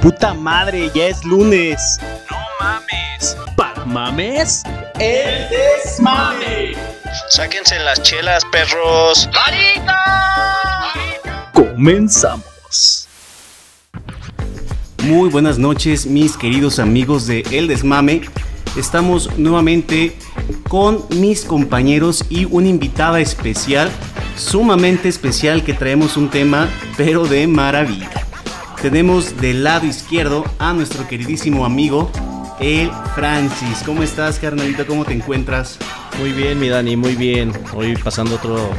Puta madre, ya es lunes. No mames. ¿Para mames? El desmame. Sáquense las chelas, perros. Comenzamos. Muy buenas noches, mis queridos amigos de El Desmame. Estamos nuevamente con mis compañeros y una invitada especial, sumamente especial, que traemos un tema, pero de maravilla. Tenemos del lado izquierdo a nuestro queridísimo amigo, el Francis. ¿Cómo estás, carnalito? ¿Cómo te encuentras? Muy bien, mi Dani, muy bien. Hoy pasando otro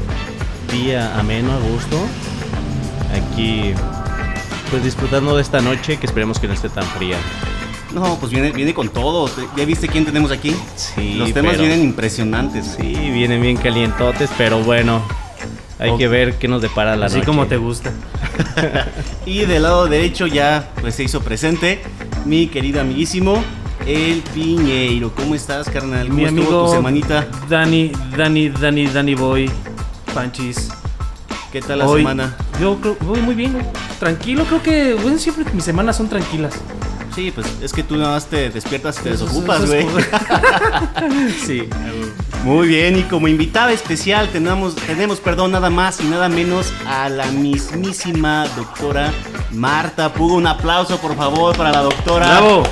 día ameno, a gusto. Aquí, pues disfrutando de esta noche que esperemos que no esté tan fría. No, pues viene, viene con todo. ¿Ya viste quién tenemos aquí? Sí, Los temas pero- vienen impresionantes. Sí, vienen bien calientotes, pero bueno, hay que ver qué nos depara la Así noche. como te gusta. Y del lado derecho ya pues se hizo presente mi querido amiguísimo, el Piñeiro. ¿Cómo estás, carnal? ¿Cómo Mi estuvo amigo tu semanita? Dani, Dani, Dani, Dani Boy, Panchis. ¿Qué tal la Hoy- semana? Yo creo, voy muy bien, tranquilo. Creo que bueno, siempre mis semanas son tranquilas. Sí, pues es que tú nada más te despiertas y te Eso- desocupas, eso güey. sí. Muy bien, y como invitada especial tenemos, tenemos, perdón, nada más y nada menos a la mismísima doctora Marta Pugo. Un aplauso, por favor, para la doctora. ¡Bravo!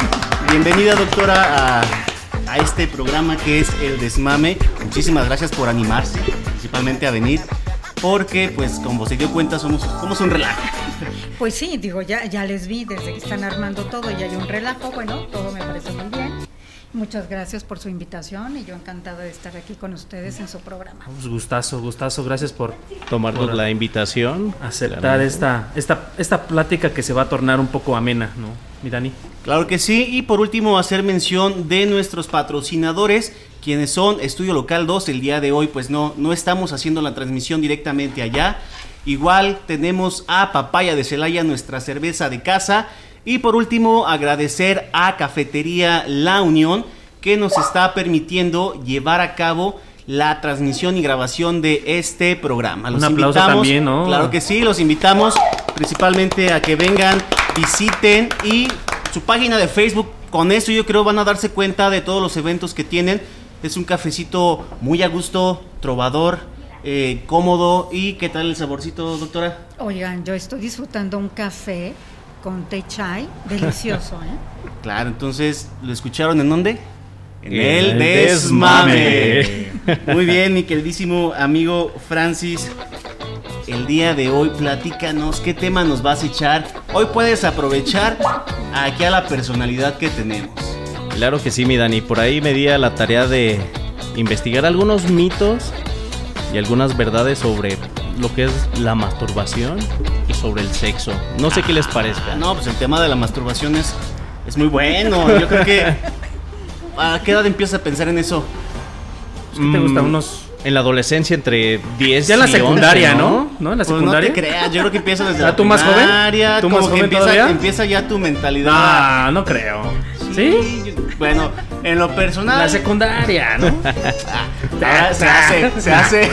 Bienvenida, doctora, a, a este programa que es El Desmame. Muchísimas gracias por animarse, principalmente a venir, porque, pues, como se dio cuenta, somos, somos un relajo. Pues sí, digo, ya, ya les vi desde que están armando todo y hay un relajo, bueno, todo me parece muy bien. Muchas gracias por su invitación y yo encantada de estar aquí con ustedes en su programa. Pues gustazo, gustazo. Gracias por Tomarnos por la invitación. aceptar esta, esta, esta plática que se va a tornar un poco amena, ¿no? Mi Dani. Claro que sí, y por último hacer mención de nuestros patrocinadores, quienes son Estudio Local 2, el día de hoy pues no, no estamos haciendo la transmisión directamente allá. Igual tenemos a Papaya de Celaya, nuestra cerveza de casa. Y por último agradecer a Cafetería La Unión que nos está permitiendo llevar a cabo la transmisión y grabación de este programa. Un aplauso también, ¿no? Claro que sí, los invitamos principalmente a que vengan, visiten y su página de Facebook. Con eso yo creo van a darse cuenta de todos los eventos que tienen. Es un cafecito muy a gusto, trovador, eh, cómodo. ¿Y qué tal el saborcito, doctora? Oigan, yo estoy disfrutando un café con té chai, delicioso, ¿eh? Claro, entonces, ¿lo escucharon en dónde? En el el desmame. Muy bien, mi queridísimo amigo Francis. El día de hoy, platícanos qué tema nos vas a echar. Hoy puedes aprovechar aquí a la personalidad que tenemos. Claro que sí, mi Dani. Por ahí me di a la tarea de investigar algunos mitos y algunas verdades sobre lo que es la masturbación y sobre el sexo. No sé qué les parezca. No, pues el tema de la masturbación es, es muy bueno. Yo creo que. ¿A qué edad empiezas a pensar en eso? ¿Qué te gusta? Mm, Unos... En la adolescencia entre 10 Ya en la secundaria, 11, ¿no? ¿No? En la Pues no secundaria. te creas, yo creo que empieza desde ¿Ah, la tú más joven? primaria, ¿Tú como más que joven empieza, todavía? empieza ya tu mentalidad. Ah, no creo. ¿Sí? yo- Bueno, en lo personal. La secundaria, ¿no? Ah, se hace, se hace.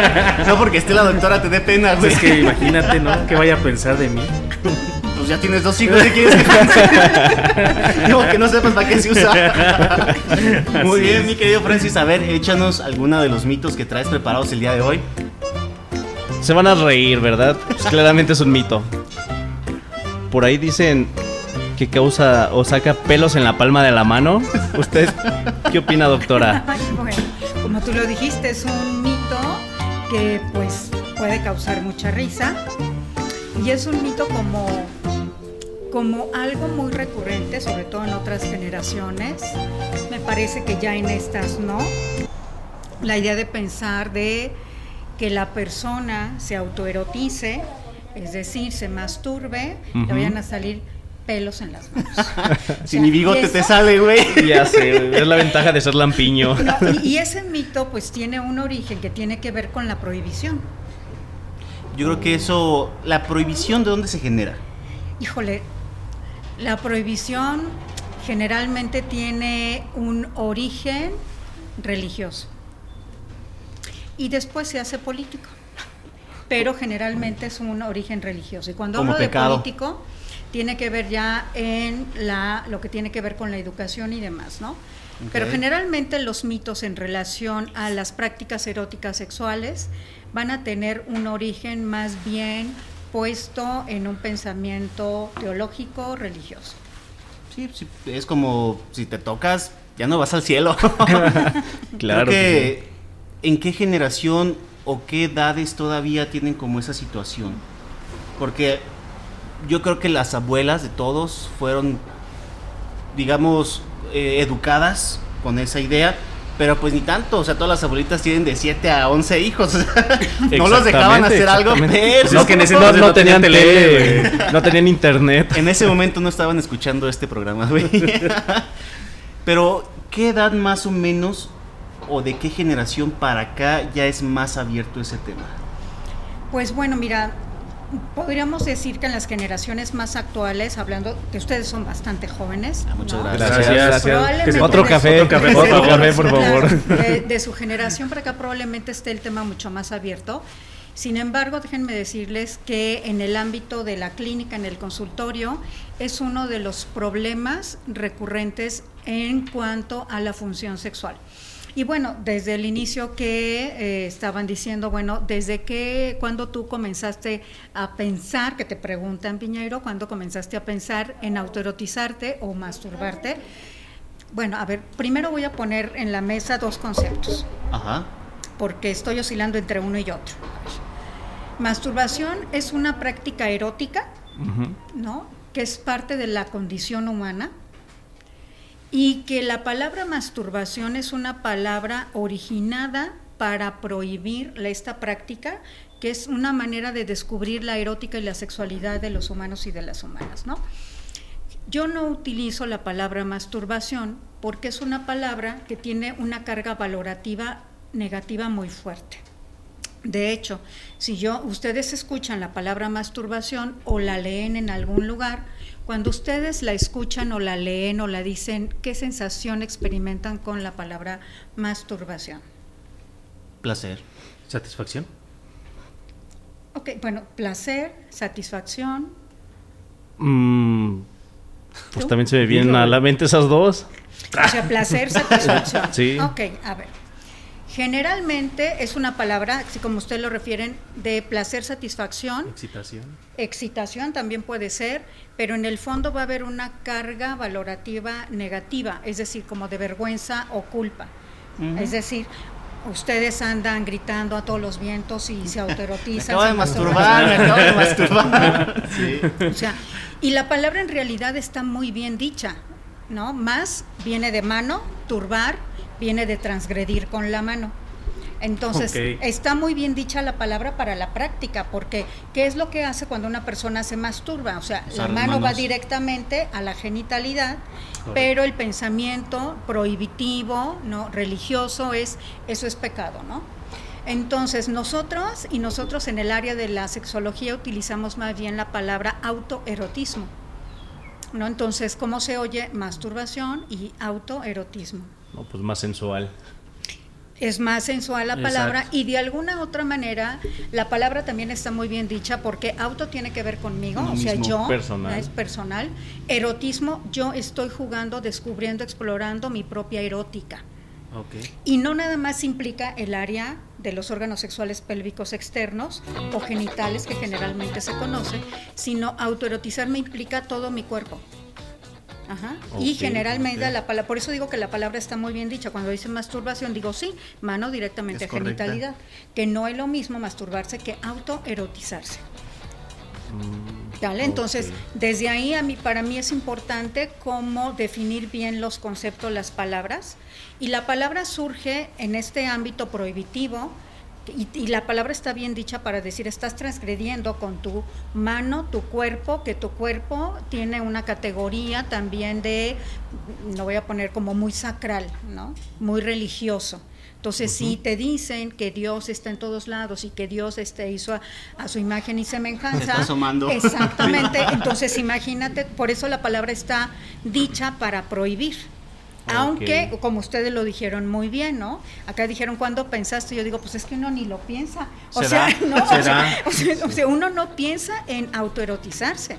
no porque esté la doctora te dé pena, güey. es que imagínate, ¿no? ¿Qué vaya a pensar de mí? Pues ya tienes dos hijos, ¿qué quieres que? No, que no sepas para qué se usa. Muy Así bien, es. mi querido Francis. A ver, échanos alguna de los mitos que traes preparados el día de hoy. Se van a reír, ¿verdad? Pues claramente es un mito. Por ahí dicen que causa o saca pelos en la palma de la mano. ¿Usted qué opina, doctora? Ay, bueno, como tú lo dijiste, es un mito que pues puede causar mucha risa y es un mito como como algo muy recurrente, sobre todo en otras generaciones. Me parece que ya en estas no. La idea de pensar de que la persona se autoerotice, es decir, se masturbe, le vayan a salir pelos en las manos. Si sea, mi y bigote te sale, güey. Ya sé, es la ventaja de ser lampiño. No, y, y ese mito pues tiene un origen que tiene que ver con la prohibición. Yo creo que eso, la prohibición de dónde se genera. Híjole, la prohibición generalmente tiene un origen religioso y después se hace político, pero generalmente es un origen religioso. Y cuando Como hablo pecado. de político, tiene que ver ya en la, lo que tiene que ver con la educación y demás, ¿no? Pero Ok. generalmente los mitos en relación a las prácticas eróticas sexuales van a tener un origen más bien puesto en un pensamiento teológico religioso. Sí, sí, es como si te tocas, ya no vas al cielo. Claro Creo que, ¿En qué generación o qué edades todavía tienen como esa situación? Porque yo creo que las abuelas de todos fueron, digamos, eh, educadas con esa idea. Pero pues ni tanto, o sea, todas las abuelitas tienen de 7 a 11 hijos. o sea, no los dejaban hacer algo, pero... Pues es que en ese no- no no tenían tele, tele. No tenían internet. En ese momento no estaban escuchando este programa, güey. Pero, ¿qué edad más o menos o de qué generación para acá ya es más abierto ese tema? Pues bueno, mira, podríamos decir que en las generaciones más actuales, hablando que ustedes son bastante jóvenes. Ah, muchas ¿no? gracias. Gracias, gracias. Probablemente Que Otro de café, otro por su- favor. café, por claro, favor. De, de su generación para acá probablemente esté el tema mucho más abierto. Sin embargo, déjenme decirles que en el ámbito de la clínica, en el consultorio, es uno de los problemas recurrentes en cuanto a la función sexual. Y bueno, desde el inicio que eh, estaban diciendo, bueno, desde que, cuando tú comenzaste a pensar, que te preguntan, Piñeiro, cuando comenzaste a pensar en autoerotizarte o masturbarte. Bueno, a ver, primero voy a poner en la mesa dos conceptos Ajá. porque estoy oscilando entre uno y otro. Masturbación es una práctica erótica. ¿no? Que es parte de la condición humana y que la palabra masturbación es una palabra originada para prohibir esta práctica, que es una manera de descubrir la erótica y la sexualidad de los humanos y de las humanas, ¿no? Yo no utilizo la palabra masturbación porque es una palabra que tiene una carga valorativa negativa muy fuerte. De hecho, si yo ustedes escuchan la palabra masturbación o la leen en algún lugar, cuando ustedes la escuchan o la leen o la dicen, ¿qué sensación experimentan con la palabra masturbación? Placer. Satisfacción. Ok, bueno, placer, satisfacción. Mm, pues ¿Tú? también se me vienen a la mente esas dos. O sea, placer, satisfacción. Sí. Ok, a ver. Generalmente es una palabra, así como ustedes lo refieren, de placer, satisfacción, Excitación. excitación también puede ser, pero en el fondo va a haber una carga valorativa negativa, es decir, como de vergüenza o culpa. Es decir, ustedes andan gritando a todos los vientos y se Me autoerotizan. acabo de se masturbar, me acabo de masturbar. Sí. o sea, y la palabra en realidad está muy bien dicha, ¿no? Más viene de mano, turbar, viene de transgredir con la mano. Entonces, está muy bien dicha la palabra para la práctica, porque ¿qué es lo que hace cuando una persona se masturba? O sea, la mano va directamente a la genitalidad, Correcto. pero el pensamiento prohibitivo, ¿no? religioso es eso es pecado, ¿no? Entonces, nosotros y nosotros en el área de la sexología utilizamos más bien la palabra autoerotismo. ¿No? Entonces, ¿cómo se oye masturbación y autoerotismo? No, pues más sensual. Es más sensual la palabra Exacto. y de alguna otra manera la palabra también está muy bien dicha porque auto tiene que ver conmigo, o sea, yo personal. es personal. Erotismo, yo estoy jugando, descubriendo, explorando mi propia erótica. Ok. Y no nada más implica el área de los órganos sexuales pélvicos externos o genitales que generalmente se conoce, sino autoerotizarme implica todo mi cuerpo. Ajá. y generalmente la palabra, por eso digo que la palabra está muy bien dicha. Cuando dice masturbación, digo sí, mano directamente Es a correcta. genitalidad, que no es lo mismo masturbarse que autoerotizarse. ¿Vale? Entonces, ok. desde ahí a mí, para mí es importante cómo definir bien los conceptos, las palabras. Y la palabra surge en este ámbito prohibitivo, y, y la palabra está bien dicha para decir, estás transgrediendo con tu mano, tu cuerpo, que tu cuerpo tiene una categoría también de, no voy a poner como muy sacral, ¿no? Muy religioso. Entonces, si te dicen que Dios está en todos lados y que Dios este, hizo a, a su imagen y semejanza, Se está asomando. Exactamente. Entonces, imagínate, por eso la palabra está dicha para prohibir. Aunque, como ustedes lo dijeron muy bien, ¿no? Acá dijeron, ¿cuándo pensaste? Yo digo, pues es que uno ni lo piensa. O ¿Será? sea, ¿no? O sea, ¿Será? o sea, o sea, uno no piensa en autoerotizarse.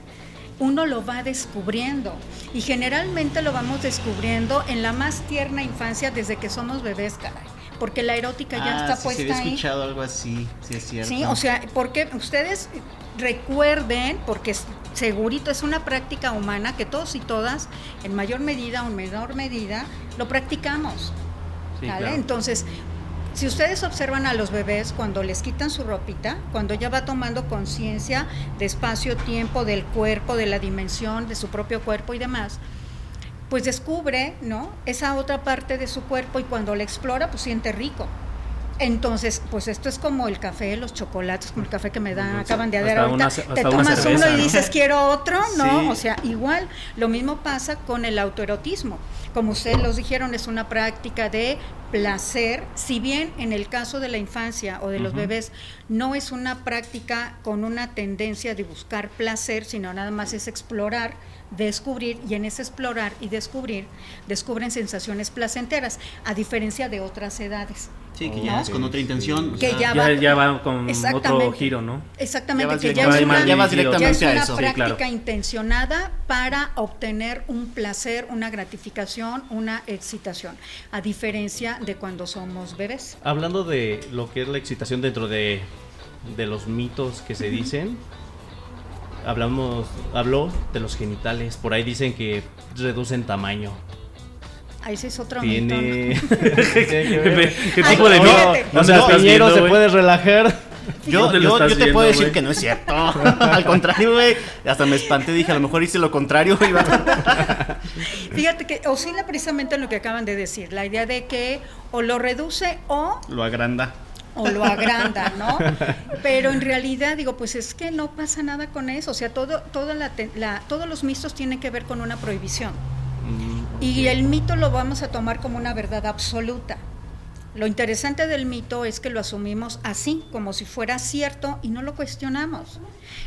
uno lo va descubriendo. Y generalmente lo vamos descubriendo en la más tierna infancia desde que somos bebés, caray. Porque la erótica ya Ah, está sí, puesta sí, había ahí. escuchado algo así, sí es cierto. Sí, o sea, porque ustedes recuerden, porque es- segurito es una práctica humana que todos y todas, en mayor medida o en menor medida, lo practicamos. Sí, ¿vale? claro. Entonces, si ustedes observan a los bebés cuando les quitan su ropita, cuando ya va tomando conciencia de espacio, tiempo, del cuerpo, de la dimensión, de su propio cuerpo y demás, pues descubre, ¿no? Esa otra parte de su cuerpo y cuando la explora, pues siente rico. Entonces, pues esto es como el café, los chocolates, como el café que me dan, acaban de dar una ahorita. Te tomas cerveza, uno y ¿no? dices quiero otro, ¿no? Sí. O sea, igual, lo mismo pasa con el autoerotismo. Como ustedes los dijeron, es una práctica de placer, si bien en el caso de la infancia o de los bebés no es una práctica con una tendencia de buscar placer, sino nada más es explorar, descubrir y en ese explorar y descubrir descubren sensaciones placenteras, a diferencia de otras edades. Sí, que ya es con otra intención. o Que sea, ya Ya, va- ya va con otro Exactamente. giro, ¿no? Exactamente, Ya que ya es una, ya vas ya directamente es a una eso. Sí, práctica claro. intencionada para obtener un placer, una gratificación, una excitación, a diferencia de cuando somos bebés. Hablando de lo que es la excitación dentro de, de los mitos que se dicen, hablamos, habló de los genitales. Por ahí dicen que reducen tamaño. Ahí sí es otro Tiene. mito. ¿Qué, qué Ay, tipo de fíjate. mito? o sea, ¿Dónde lo estás Piñero viendo, se puede relajar. Yo, ¿Dónde lo yo, yo te viendo, puedo decir que no es cierto. Al contrario, güey. Hasta me espanté, dije, a lo mejor hice lo contrario. Fíjate que oscila precisamente en lo que acaban de decir, la idea de que o lo reduce o Lo agranda. O lo agranda, ¿no? Pero en realidad digo, pues es que no pasa nada con eso, o sea, todo, toda la, la- todos los mitos tienen que ver con una prohibición. Y el mito lo vamos a tomar como una verdad absoluta. Lo interesante del mito es que lo asumimos así, como si fuera cierto y no lo cuestionamos.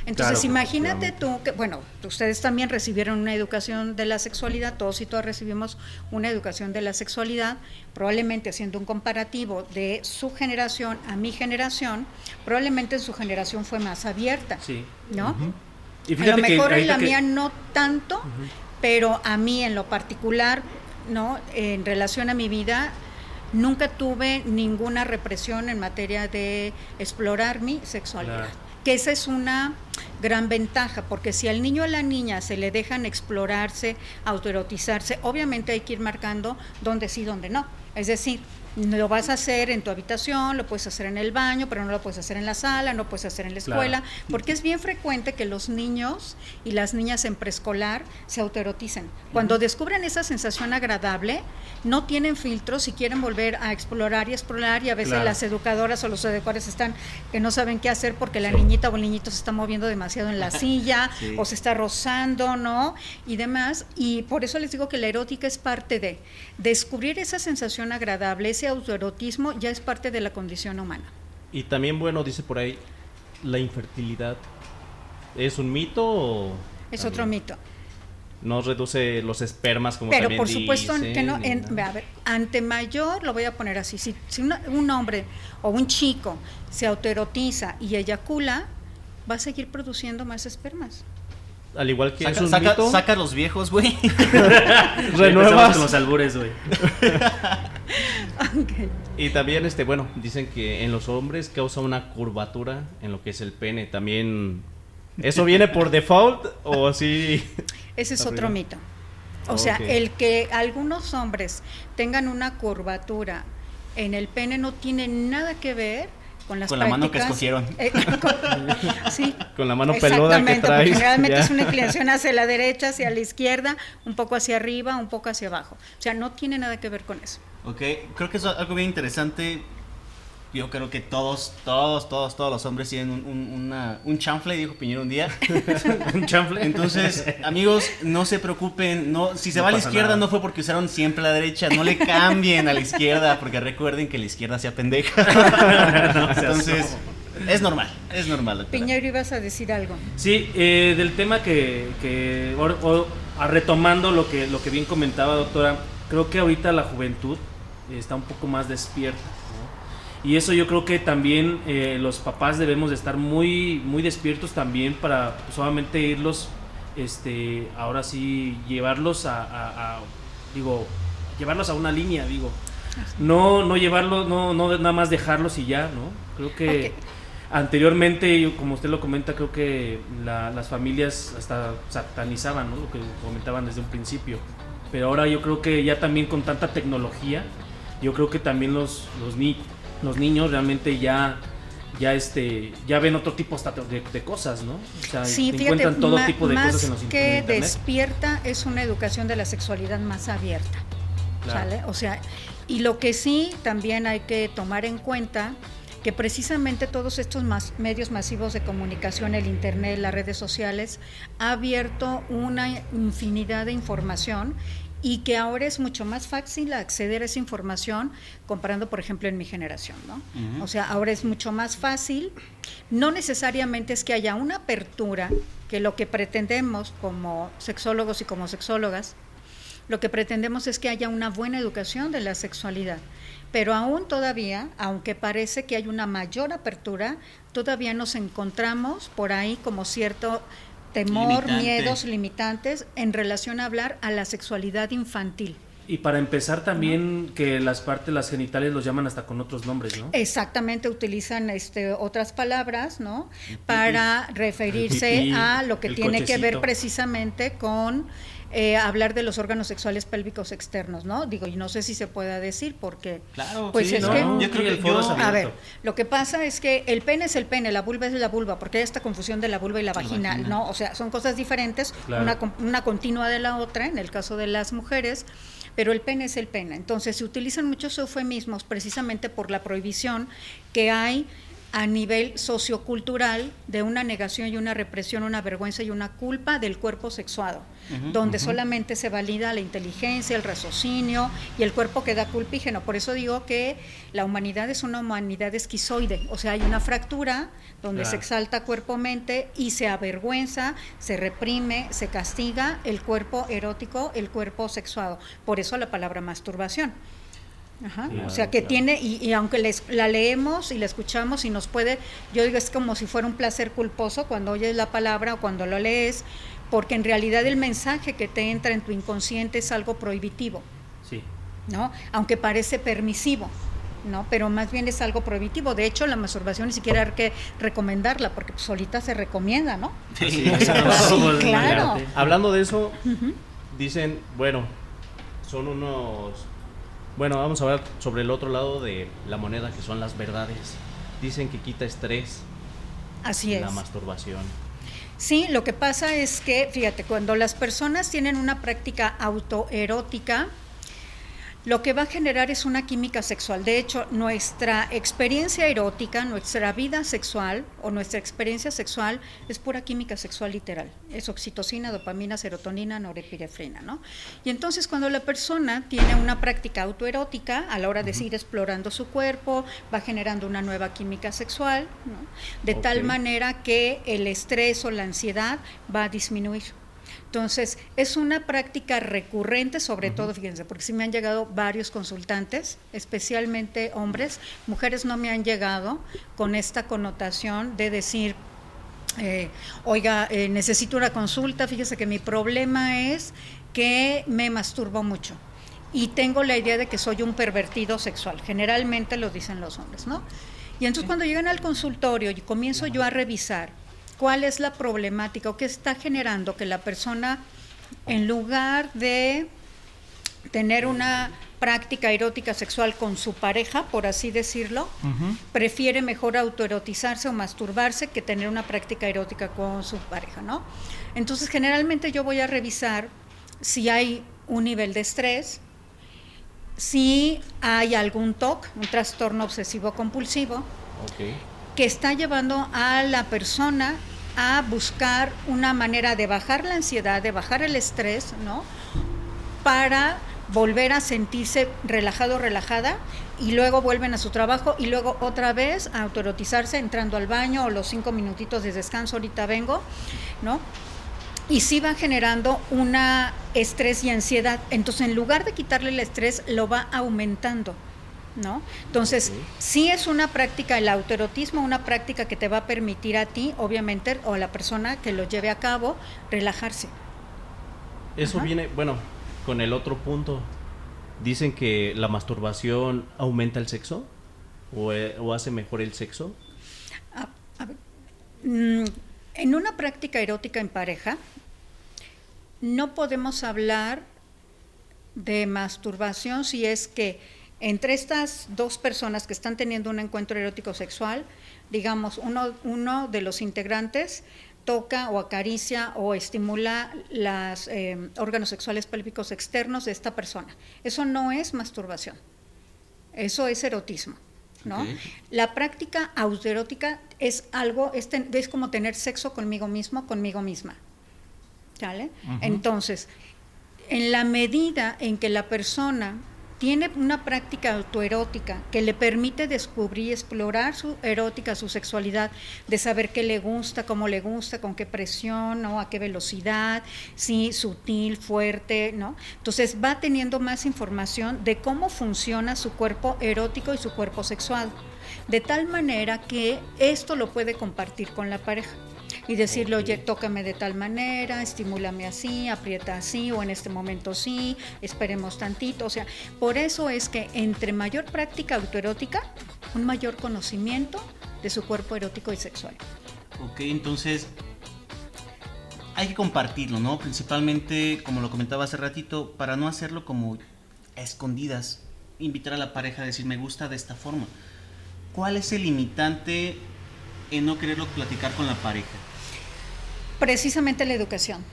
Entonces, Claro, imagínate tú que, bueno, ustedes también recibieron una educación de la sexualidad, todos y todas recibimos una educación de la sexualidad, probablemente haciendo un comparativo de su generación a mi generación, probablemente su generación fue más abierta, Sí. ¿no? Y a lo mejor en la que- mía no tanto, pero a mí en lo particular, ¿no? En relación a mi vida, nunca tuve ninguna represión en materia de explorar mi sexualidad. Claro. Que esa es una gran ventaja, porque si al niño o a la niña se le dejan explorarse, autoerotizarse, obviamente hay que ir marcando dónde sí, dónde no. Es decir, lo vas a hacer en tu habitación, lo puedes hacer en el baño, pero no lo puedes hacer en la sala, no lo puedes hacer en la Claro. escuela, porque es bien frecuente que los niños y las niñas en preescolar se autoeroticen. Cuando descubren esa sensación agradable, no tienen filtros y quieren volver a explorar y explorar y a veces Claro. las educadoras o los educadores están que no saben qué hacer porque la niñita o el niñito se está moviendo demasiado en la silla Sí. o se está rozando, ¿no? Y demás. Y por eso les digo que la erótica es parte de descubrir esa sensación agradable, ese autoerotismo ya es parte de la condición humana. Y también, bueno, dice por ahí, la infertilidad. ¿Es un mito o.? Es también otro mito. No reduce los espermas como Pero también por supuesto dicen, que no, en- nada? a ver, ante mayor, lo voy a poner así, si, si una- un hombre o un chico se autoerotiza y eyacula, va a seguir produciendo más espermas. Al igual que es Saca, un saca, mito, saca los viejos, güey. Renuevas. con los albures, güey. Y también, este, bueno, dicen que en los hombres causa una curvatura en lo que es el pene. También, ¿eso viene por default o así? Ese es otro mito. O sea, el que algunos hombres tengan una curvatura en el pene no tiene nada que ver con las Con la mano que escogieron. Eh, con- sí. Con la mano peluda que porque ya. es una inclinación hacia la derecha, hacia la izquierda, un poco hacia arriba, un poco hacia abajo. O sea, no tiene nada que ver con eso. Ok, creo que es algo bien interesante. Yo creo que todos, todos, todos, todos los hombres tienen un, un, una- un chanfle, dijo Piñero un día. Un chanfle. Entonces, amigos, no se preocupen. No, si se No va a la izquierda nada. no fue porque usaron siempre la derecha. No le cambien a la izquierda, porque recuerden que la izquierda sea pendeja. Entonces, es normal, es normal. doctora. Piñero, ibas a decir algo. Sí, eh, del tema que, que or- o- a retomando lo que, lo que bien comentaba, doctora, creo que ahorita la juventud está un poco más despierta. ¿no? Y eso yo creo que también eh, los papás debemos de estar muy, muy despiertos también para solamente irlos este, ahora sí llevarlos a, a- a- digo, llevarlos a una línea, digo. No, no llevarlos, no, no nada más dejarlos y ya, ¿no? Creo que Ok. anteriormente, como usted lo comenta, creo que la- las familias hasta satanizaban, ¿no? Lo que comentaban desde un principio. Pero ahora yo creo que ya también con tanta tecnología, yo creo que también los, los, ni- los niños realmente ya ya este ya ven otro tipo hasta de, de cosas, ¿no? O sea, Sí, fíjate, encuentran todo ma- tipo de más cosas en los en que despierta es una educación de la sexualidad más abierta. Claro. ¿sale? O sea, y lo que sí también hay que tomar en cuenta que precisamente todos estos mas- medios masivos de comunicación, el internet, las redes sociales, ha abierto una infinidad de información y que ahora es mucho más fácil acceder a esa información comparando, por ejemplo, en mi generación, ¿no? O sea, ahora es mucho más fácil, no necesariamente es que haya una apertura, que lo que pretendemos como sexólogos y como sexólogas, lo que pretendemos es que haya una buena educación de la sexualidad. Pero aún todavía, aunque parece que hay una mayor apertura, todavía nos encontramos por ahí como cierto temor, Limitante. miedos, limitantes en relación a hablar a la sexualidad infantil. Y para empezar también que las partes, las genitales los llaman hasta con otros nombres, ¿no? Exactamente, utilizan este, otras palabras, ¿no? Para referirse a lo que el tiene que ver precisamente con eh, hablar de los órganos sexuales pélvicos externos, ¿no? Digo, y no sé si se pueda decir porque... Claro, Pues sí, es no, que- yo creo el que foro yo- A ver, lo que pasa es que el pene es el pene, la vulva es la vulva, porque hay esta confusión de la vulva y la vagina, vagina. ¿no? O sea, son cosas diferentes, Claro. una, una continua de la otra, en el caso de las mujeres, pero el pene es el pene. Entonces, se utilizan muchos eufemismos precisamente por la prohibición que hay a nivel sociocultural de una negación y una represión, una vergüenza y una culpa del cuerpo sexuado, donde solamente se valida la inteligencia, el raciocinio y el cuerpo queda culpígeno. Por eso digo que la humanidad es una humanidad esquizoide, o sea, hay una fractura donde se exalta cuerpo-mente y se avergüenza, se reprime, se castiga el cuerpo erótico, el cuerpo sexuado. Por eso la palabra masturbación. Ajá, Claro, o sea que claro. tiene, y, y aunque les- la leemos y la escuchamos y nos puede, yo digo, es como si fuera un placer culposo cuando oyes la palabra o cuando lo lees, porque en realidad el mensaje que te entra en tu inconsciente es algo prohibitivo, Sí. ¿no? Aunque parece permisivo. ¿no? Pero más bien es algo prohibitivo. De hecho, la masturbación ni siquiera hay que recomendarla, porque pues, solita se recomienda, ¿no? Sí. Sí, claro. Hablando de eso, dicen, bueno, son unos... Bueno, vamos a hablar sobre el otro lado de la moneda, que son las verdades. Dicen que quita estrés Así es. la masturbación. Sí, lo que pasa es que, fíjate, cuando las personas tienen una práctica autoerótica, lo que va a generar es una química sexual. De hecho, nuestra experiencia erótica, nuestra vida sexual o nuestra experiencia sexual es pura química sexual literal. Es oxitocina, dopamina, serotonina, norepinefrina, ¿no? Y entonces cuando la persona tiene una práctica autoerótica, a la hora de ir explorando su cuerpo, va generando una nueva química sexual, ¿no? de tal manera que el estrés o la ansiedad va a disminuir. Entonces, es una práctica recurrente, sobre todo, fíjense, porque sí me han llegado varios consultantes, especialmente hombres, mujeres no me han llegado con esta connotación de decir, eh, oiga, eh, necesito una consulta, fíjese que mi problema es que me masturbo mucho y tengo la idea de que soy un pervertido sexual, generalmente lo dicen los hombres, ¿no? Y entonces cuando llegan al consultorio y comienzo yo a revisar cuál es la problemática o qué está generando que la persona, en lugar de tener una práctica erótica sexual con su pareja, por así decirlo, prefiere mejor autoerotizarse o masturbarse que tener una práctica erótica con su pareja, ¿no? Entonces, generalmente yo voy a revisar si hay un nivel de estrés, si hay algún TOC, un trastorno obsesivo compulsivo, Ok. Que está llevando a la persona a buscar una manera de bajar la ansiedad, de bajar el estrés, ¿no? Para volver a sentirse relajado, relajada, y luego vuelven a su trabajo y luego otra vez a autoerotizarse entrando al baño o los cinco minutitos de descanso, ahorita vengo, ¿no? Y sí va generando una estrés y ansiedad. Entonces, en lugar de quitarle el estrés, lo va aumentando. ¿No? Entonces, sí es una práctica, el autoerotismo, una práctica que te va a permitir a ti, obviamente, o a la persona que lo lleve a cabo, relajarse. Eso Ajá. viene, bueno, con el otro punto. Dicen que la masturbación aumenta el sexo o, eh, o hace mejor el sexo. A- a ver, mm, en una práctica erótica en pareja, no podemos hablar de masturbación si es que entre estas dos personas que están teniendo un encuentro erótico sexual, digamos, uno, uno de los integrantes toca o acaricia o estimula los órganos sexuales pélvicos externos de esta persona. Eso no es masturbación, eso es erotismo. ¿no? La práctica autoerótica es algo, es, ten- es como tener sexo conmigo mismo, conmigo misma. ¿Sale? Entonces, en la medida en que la persona tiene una práctica autoerótica que le permite descubrir y explorar su erótica, su sexualidad, de saber qué le gusta, cómo le gusta, con qué presión, ¿no? a qué velocidad, sí, sutil, fuerte, ¿no? Entonces va teniendo más información de cómo funciona su cuerpo erótico y su cuerpo sexual, de tal manera que esto lo puede compartir con la pareja y decirle, oye, tócame de tal manera, estimúlame así, aprieta así, o en este momento sí, esperemos tantito. O sea, por eso es que entre mayor práctica autoerótica, un mayor conocimiento de su cuerpo erótico y sexual. Ok, entonces hay que compartirlo, ¿no? Principalmente, como lo comentaba hace ratito, para no hacerlo como a escondidas, invitar a la pareja a decir me gusta de esta forma. ¿Cuál es el limitante en no quererlo platicar con la pareja? Precisamente la educación.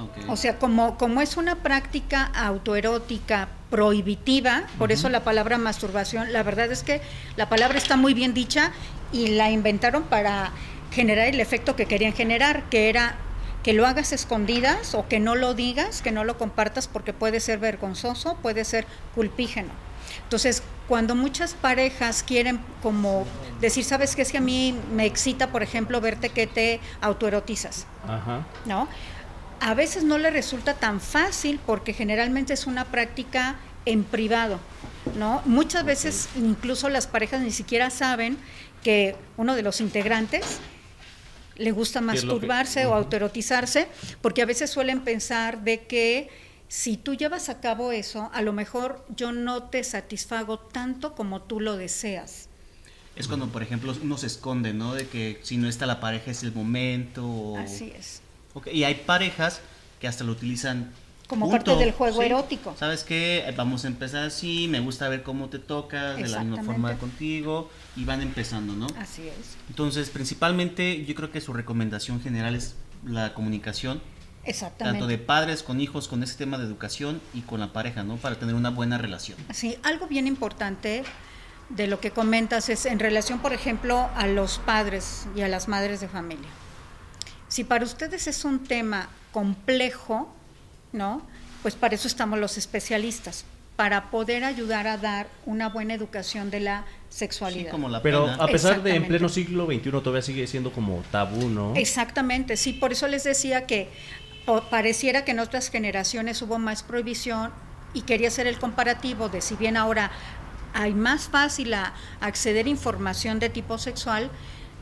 Ok. O sea, como, como es una práctica autoerótica prohibitiva, por eso la palabra masturbación, la verdad es que la palabra está muy bien dicha y la inventaron para generar el efecto que querían generar, que era que lo hagas escondidas o que no lo digas, que no lo compartas porque puede ser vergonzoso, puede ser culpígeno. Entonces, cuando muchas parejas quieren como decir, sabes qué es que a mí me excita, por ejemplo, verte que te autoerotizas, Ajá. ¿no? A veces no le resulta tan fácil porque generalmente es una práctica en privado, ¿no? Muchas veces incluso las parejas ni siquiera saben que uno de los integrantes le gusta que- masturbarse o autoerotizarse, porque a veces suelen pensar de que si tú llevas a cabo eso, a lo mejor yo no te satisfago tanto como tú lo deseas. Es cuando, por ejemplo, uno se esconde, ¿no? De que si no está la pareja es el momento. o- Así es. Y hay parejas que hasta lo utilizan Como parte del juego erótico. ¿Sabes qué? Vamos a empezar así, me gusta ver cómo te tocas, de la misma forma contigo, y van empezando, ¿no? Así es. Entonces, principalmente, yo creo que su recomendación general es la comunicación, Exactamente. tanto de padres con hijos, con ese tema de educación y con la pareja, ¿no? Para tener una buena relación. Sí, algo bien importante de lo que comentas es en relación, por ejemplo, a los padres y a las madres de familia. Si para ustedes es un tema complejo, ¿no? Pues para eso estamos los especialistas, para poder ayudar a dar una buena educación de la Sí, sexualidad. como la Pero pena. a pesar de en pleno siglo XXI todavía sigue siendo como tabú, ¿no? Exactamente, sí, por eso les decía que pareciera que en otras generaciones hubo más prohibición y quería hacer el comparativo de si bien ahora hay más fácil a acceder a información de tipo sexual,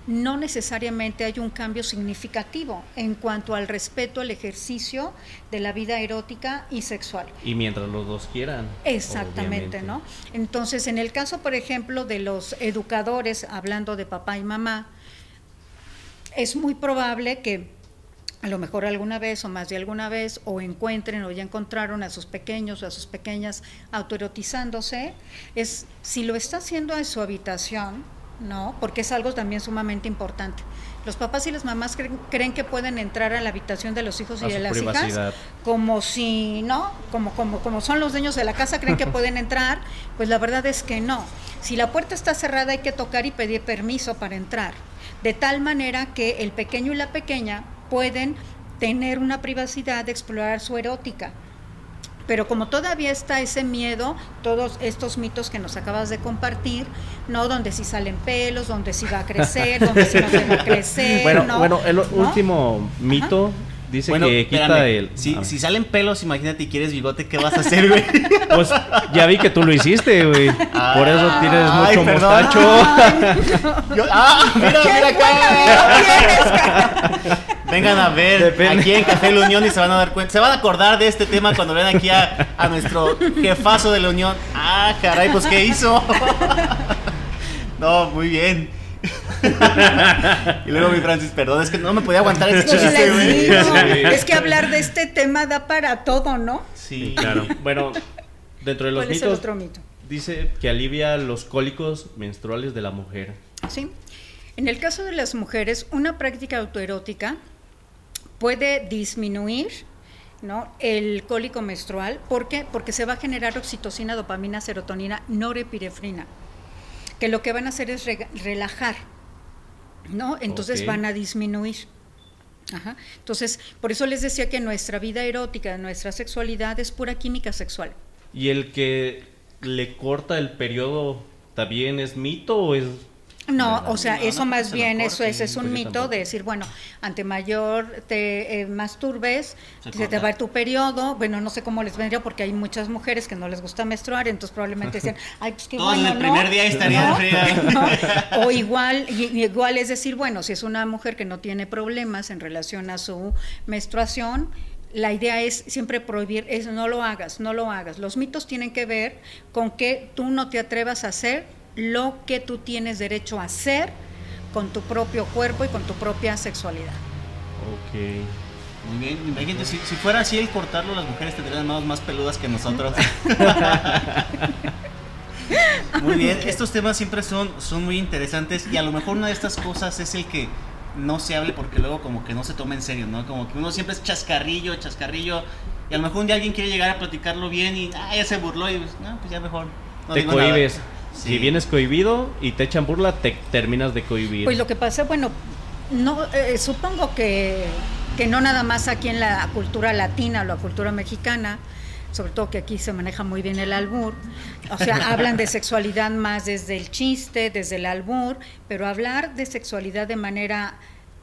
no necesariamente hay un cambio significativo en cuanto al respeto al ejercicio de la vida erótica y sexual. Y mientras los dos quieran. Exactamente, obviamente. ¿no? Entonces, en el caso, por ejemplo, de los educadores, hablando de papá y mamá, es muy probable que a lo mejor alguna vez o más de alguna vez o encuentren o ya encontraron a sus pequeños o a sus pequeñas autoerotizándose, es si lo está haciendo en su habitación, ¿no? Porque es algo también sumamente importante. Los papás y las mamás creen, creen que pueden entrar a la habitación de los hijos A y de las privacidad. hijas como si, ¿no? Como, como, como son los dueños de la casa, creen que pueden entrar, pues la verdad es que no. Si la puerta está cerrada hay que tocar y pedir permiso para entrar, de tal manera que el pequeño y la pequeña pueden tener una privacidad de explorar su erótica. Pero como todavía está ese miedo, todos estos mitos que nos acabas de compartir, ¿no? Donde si salen pelos, donde si va a crecer, donde si no se va a crecer, Bueno, ¿no? bueno, el ¿No? último mito Dice Bueno, que quita espérame, el. Si, si salen pelos, imagínate y quieres bigote, ¿qué vas a hacer, güey? Pues ya vi que tú lo hiciste, güey. Por eso tienes Ay, mucho perdón. mostacho. Yo- ¡Ah! ¡Mira, mira acá! Vengan a ver Depende. aquí en Café La Unión y se van a dar cuenta. Se van a acordar de este tema cuando vean aquí a, a nuestro jefazo de la Unión. ¡Ah, caray! Pues, ¿qué hizo? No, muy bien. Y luego mi Francis, perdón, es que no me podía aguantar ese chiste, güey. es que hablar de este tema da para todo, ¿no? Sí, Claro. Bueno, dentro de los ¿Cuál es el mitos otro mito? dice que alivia los cólicos menstruales de la mujer. ¿sí? En el caso de las mujeres, una práctica autoerótica puede disminuir ¿no? el cólico menstrual. ¿Por qué? Porque se va a generar oxitocina, dopamina, serotonina, norepinefrina, que lo que van a hacer es relajar, ¿no? Entonces van a disminuir. Ajá. Entonces, por eso les decía que nuestra vida erótica, nuestra sexualidad es pura química sexual. ¿Y el que le corta el periodo también es mito o es.? No, o sea, eso más bien, eso es, es un mito de decir, bueno, ante mayor te eh, masturbes, Se se, te va tu periodo, bueno, no sé cómo les vendría porque hay muchas mujeres que no les gusta menstruar, entonces probablemente dicen, ay, pues qué Todos bueno, en el ¿no? primer día estarían ¿No? O igual, y- y igual es decir, bueno, si es una mujer que no tiene problemas en relación a su menstruación, la idea es siempre prohibir, es no lo hagas, no lo hagas. Los mitos tienen que ver con que tú no te atrevas a hacer lo que tú tienes derecho a hacer con tu propio cuerpo y con tu propia sexualidad. Ok. Muy bien, imagínate, si, si fuera así el cortarlo, las mujeres tendrían las manos más peludas que nosotros. muy bien, estos temas siempre son, son muy interesantes y a lo mejor una de estas cosas es el que no se hable porque luego como que no se toma en serio, ¿no? Como que uno siempre es chascarrillo, chascarrillo y a lo mejor un día alguien quiere llegar a platicarlo bien y ah, ya se burló y pues, no, pues ya mejor. No te digo nada. Sí. Si vienes cohibido y te echan burla, te terminas de cohibir. Pues lo que pasa, bueno, no eh, supongo que, que no nada más aquí en la cultura latina o la cultura mexicana, sobre todo que aquí se maneja muy bien el albur, o sea, hablan de sexualidad más desde el chiste, desde el albur, pero hablar de sexualidad de manera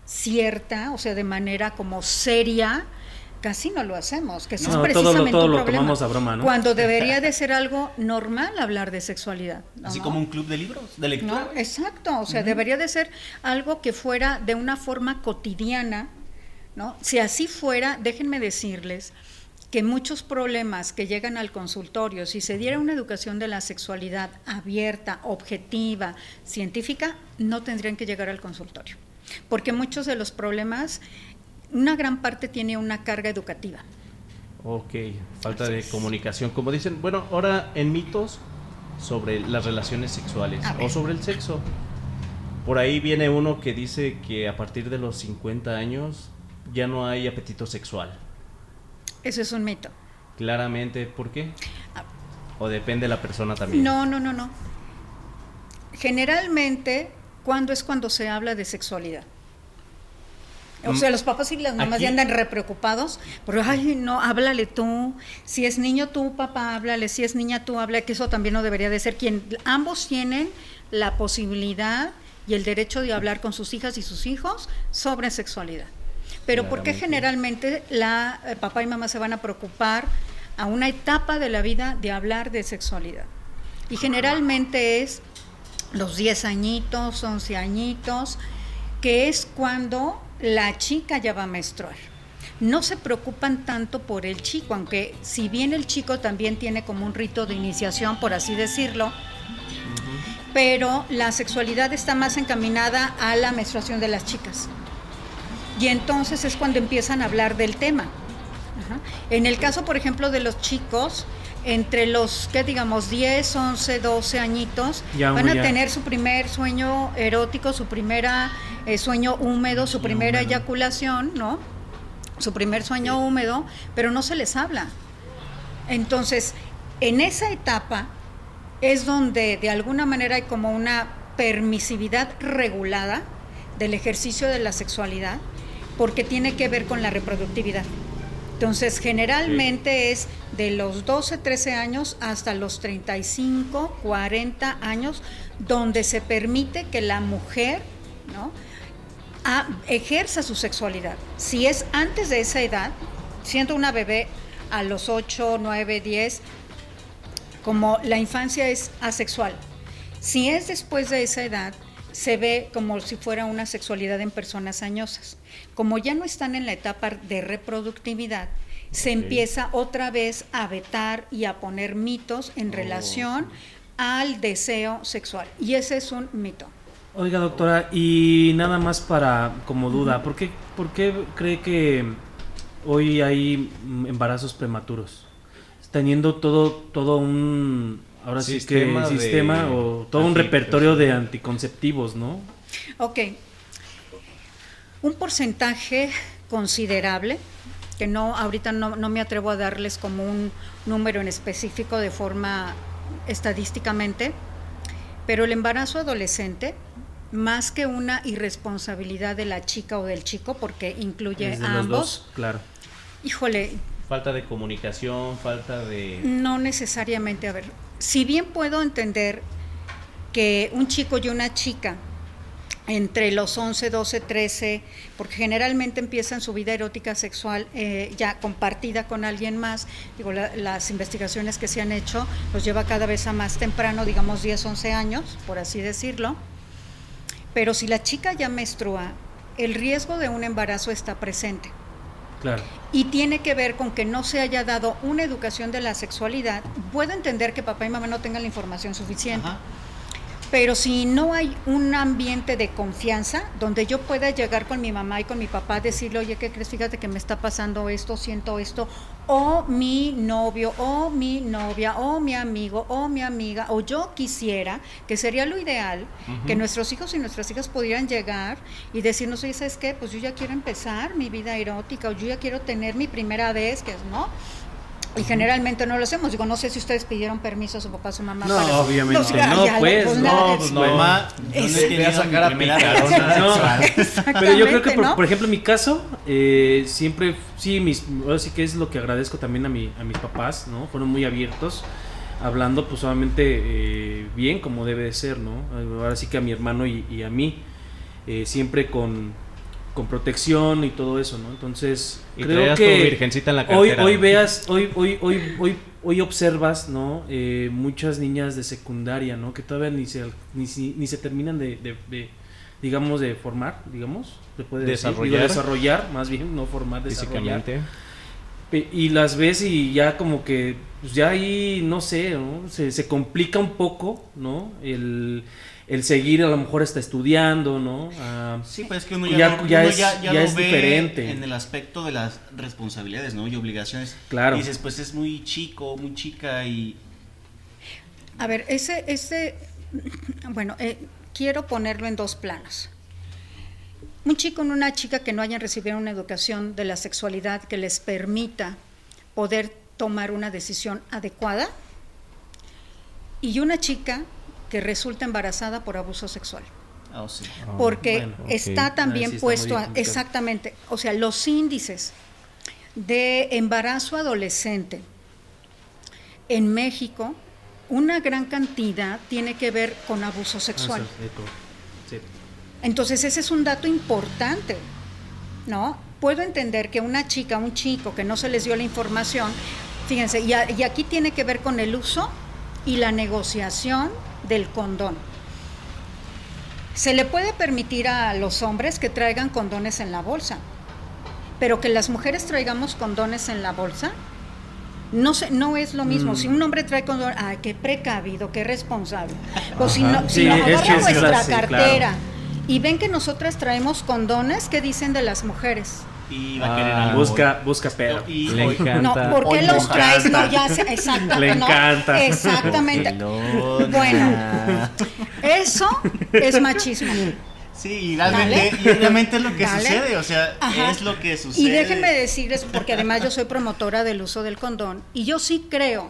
cierta, o sea, de manera como seria, casi no lo hacemos, que eso No, es todo lo- precisamente todo un lo problema. tomamos a broma, ¿no? Cuando debería de ser algo normal hablar de sexualidad. Así como un club de libros, de lectura. No, exacto, o sea, debería de ser algo que fuera de una forma cotidiana, ¿no? Si así fuera, déjenme decirles que muchos problemas que llegan al consultorio, si se diera una educación de la sexualidad abierta, objetiva, científica, no tendrían que llegar al consultorio. Porque muchos de los problemas, una gran parte tiene una carga educativa. Ok, falta de comunicación. Como dicen, bueno, ahora en mitos sobre las relaciones sexuales o sobre el sexo. Por ahí viene uno que dice que a partir de los 50 años ya no hay apetito sexual. Eso es un mito. Claramente, ¿por qué? Ah. O depende de la persona también. No, no, no, no. Generalmente, ¿cuándo es cuando se habla de sexualidad? O sea, los papás y las mamás Aquí- ya andan re preocupados, pero ay, no, háblale tú. Si es niño tú, papá, háblale. Si es niña tú, háblale, que eso también no debería de ser. Quien, ambos tienen la posibilidad y el derecho de hablar con sus hijas y sus hijos sobre sexualidad. Pero ¿por qué generalmente la eh, papá y mamá se van a preocupar a una etapa de la vida de hablar de sexualidad? Y generalmente es los 10 añitos, 11 añitos, que es cuando la chica ya va a menstruar. No se preocupan tanto por el chico, aunque si bien el chico también tiene como un rito de iniciación, por así decirlo, pero la sexualidad está más encaminada a la menstruación de las chicas. Y entonces es cuando empiezan a hablar del tema. En el caso, por ejemplo, de los chicos, entre los, que digamos, 10, 11, 12 añitos, Ya, van a ya. tener su primer sueño erótico, su primera eh, sueño húmedo, su primera húmedo. eyaculación, ¿no? Su primer sueño húmedo, pero no se les habla. Entonces, en esa etapa es donde de alguna manera hay como una permisividad regulada del ejercicio de la sexualidad, porque tiene que ver con la reproductividad. Entonces, generalmente es de los 12, 13 años hasta los 35, 40 años, donde se permite que la mujer, ¿no? a- ejerza su sexualidad. Si es antes de esa edad, siendo una bebé a los 8, 9, 10, como la infancia es asexual. Si es después de esa edad, se ve como si fuera una sexualidad en personas añosas. Como ya no están en la etapa de reproductividad, se empieza otra vez a vetar y a poner mitos en relación al deseo sexual. Y ese es un mito. Oiga, doctora, y nada más para como duda, ¿por qué, por qué cree que hoy hay embarazos prematuros? Teniendo todo, todo un, ahora Sistema sí de que sistema o todo un repertorio de ¿no? anticonceptivos, ¿no? Ok. Un porcentaje considerable, que no, ahorita no, no me atrevo a darles como un número en específico de forma estadísticamente, pero el embarazo adolescente, más que una irresponsabilidad de la chica o del chico, porque incluye Es de a los ambos, dos, claro. híjole, Falta de comunicación, falta de... no necesariamente, a ver, si bien puedo entender que un chico y una chica entre los 11, 12, 13, porque generalmente empiezan su vida erótica sexual eh, ya compartida con alguien más, digo, la- las investigaciones que se han hecho los lleva cada vez a más temprano, digamos 10, 11 años, por así decirlo, pero si la chica ya menstrua, el riesgo de un embarazo está presente. Claro. Y tiene que ver con que no se haya dado una educación de la sexualidad. Puedo entender que papá y mamá no tengan la información suficiente, Ajá. Pero si no hay un ambiente de confianza donde yo pueda llegar con mi mamá y con mi papá, decirle, oye, ¿qué crees? Fíjate que me está pasando esto, siento esto, o mi novio, o mi novia, o mi amigo, o mi amiga, o yo quisiera, que sería lo ideal, que nuestros hijos y nuestras hijas pudieran llegar y decirnos, oye, ¿sabes qué? Pues yo ya quiero empezar mi vida erótica, o yo ya quiero tener mi primera vez, que es, ¿no? Y generalmente no lo hacemos. Digo, no sé si ustedes pidieron permiso a su papá, a su mamá. No, para- obviamente Los- ya- no, ya, pues, no, es- pues, Mi mamá, no he Voy a tenido sacar a picarona. No. Pero yo creo que, por, ¿no? por ejemplo, en mi caso, eh, siempre, sí, mis, ahora sí que es lo que agradezco también a, mi, a mis papás, ¿no? Fueron muy abiertos, hablando pues obviamente eh, bien como debe de ser, ¿no? Ahora sí que a mi hermano y, y a mí, eh, siempre con, con protección y todo eso, ¿no? Entonces, Y creo traías tu que virgencita en la hoy, cartera. hoy veas, hoy, hoy, hoy, hoy, hoy observas, ¿no? Eh, muchas niñas de secundaria, ¿no? Que todavía ni se, ni, ni se terminan de, de- de, digamos, de formar, digamos, se puede decir. Digo, Desarrollar. desarrollar, más bien, no formar, desarrollar. Y las ves y ya como que, pues ya ahí, no sé, ¿no? Se, se complica un poco, ¿no? El, el seguir a lo mejor está estudiando, ¿no? Ah, Sí, pues es que uno Ya- ya, no- ya uno es- ya- ya ya lo es ve diferente. en el aspecto de las responsabilidades, ¿no? Y obligaciones. Claro. Y dices, pues es muy chico, muy chica y... A ver, ese, ese, bueno, eh, quiero ponerlo en dos planos. Un chico y una chica que no hayan recibido una educación de la sexualidad que les permita poder tomar una decisión adecuada y una chica que resulta embarazada por abuso sexual. Ah, sí. Porque bueno, ok. está también Ah, sí puesto, a- exactamente, o sea, los índices de embarazo adolescente en México, una gran cantidad tiene que ver con abuso sexual. Sí. Entonces ese es un dato importante, ¿no? Puedo entender que una chica, un chico que no se les dio la información, fíjense, y, a- y aquí tiene que ver con el uso y la negociación del condón. Se le puede permitir a los hombres que traigan condones en la bolsa, pero que las mujeres traigamos condones en la bolsa, no sé, no es lo mismo. Mm. Si un hombre trae condón, ah, qué precavido, qué responsable. O si no, Sí, si que agarra es nuestra cartera claro. y ven que nosotras traemos condones, ¿qué dicen de las mujeres? Y va a querer Ah, algo. Busca, busca pedo. Y Le hoy- encanta. No, ¿por qué los traes? No, ya sé, exactamente. Le no, encanta. exactamente. Bueno, eso es machismo. Sí, y realmente, Dale. y realmente es lo que Dale. sucede, o sea, Ajá. es lo que sucede. Y déjenme decirles, porque además yo soy promotora del uso del condón, y yo sí creo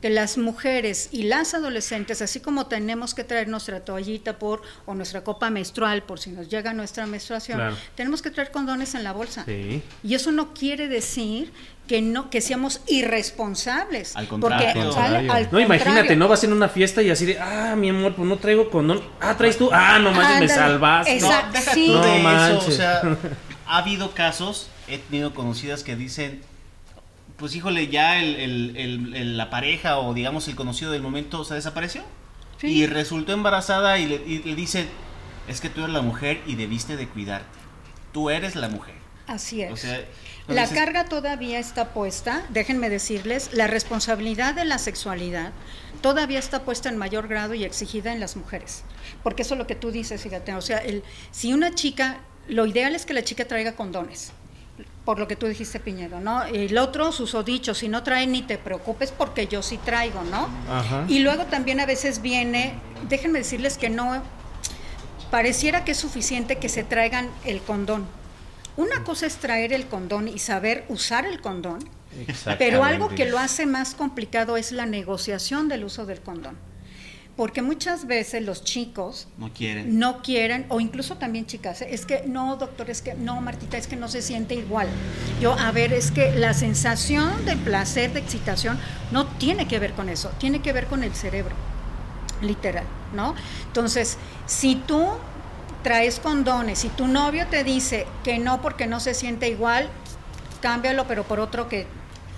que las mujeres y las adolescentes, así como tenemos que traer nuestra toallita por o nuestra copa menstrual por si nos llega nuestra menstruación, Claro. tenemos que traer condones en la bolsa. Sí. Y eso no quiere decir que no que seamos irresponsables, Al contrario. porque Al ¿sale? contrario. Al No, imagínate. ¿no? Vas en una fiesta y así de, ah, mi amor, pues no traigo condón. Ah, traes tú. Ah, no manches, me salvaste. Es- No, Exacto, deja sí. tú No eso, manches. o sea, ha habido casos, he tenido conocidas que dicen, pues híjole, ya el, el- el- la pareja o digamos el conocido del momento se desapareció Sí. y resultó embarazada y le, y le dicen, es que tú eres la mujer y debiste de cuidarte, tú eres la mujer. Así es. O sea, La carga todavía está puesta, déjenme decirles, la responsabilidad de la sexualidad todavía está puesta en mayor grado y exigida en las mujeres. Porque eso es lo que tú dices, fíjate, o sea, el, si una chica, lo ideal es que la chica traiga condones, por lo que tú dijiste, Piñero, ¿no? El otro, susodicho, si no trae ni te preocupes porque yo sí traigo, ¿no? Ajá. Y luego también a veces viene, déjenme decirles que no, pareciera que es suficiente que se traigan el condón. Una cosa es traer el condón y saber usar el condón, pero algo que lo hace más complicado es la negociación del uso del condón. Porque muchas veces los chicos no quieren. no quieren, o incluso también chicas, es que no, doctor, es que no, Martita, es que no se siente igual. Yo, a ver, es que la sensación de placer, de excitación, no tiene que ver con eso, tiene que ver con el cerebro, literal, ¿no? Entonces, si tú traes condones, si tu novio te dice que no porque no se siente igual, cámbialo, pero por otro que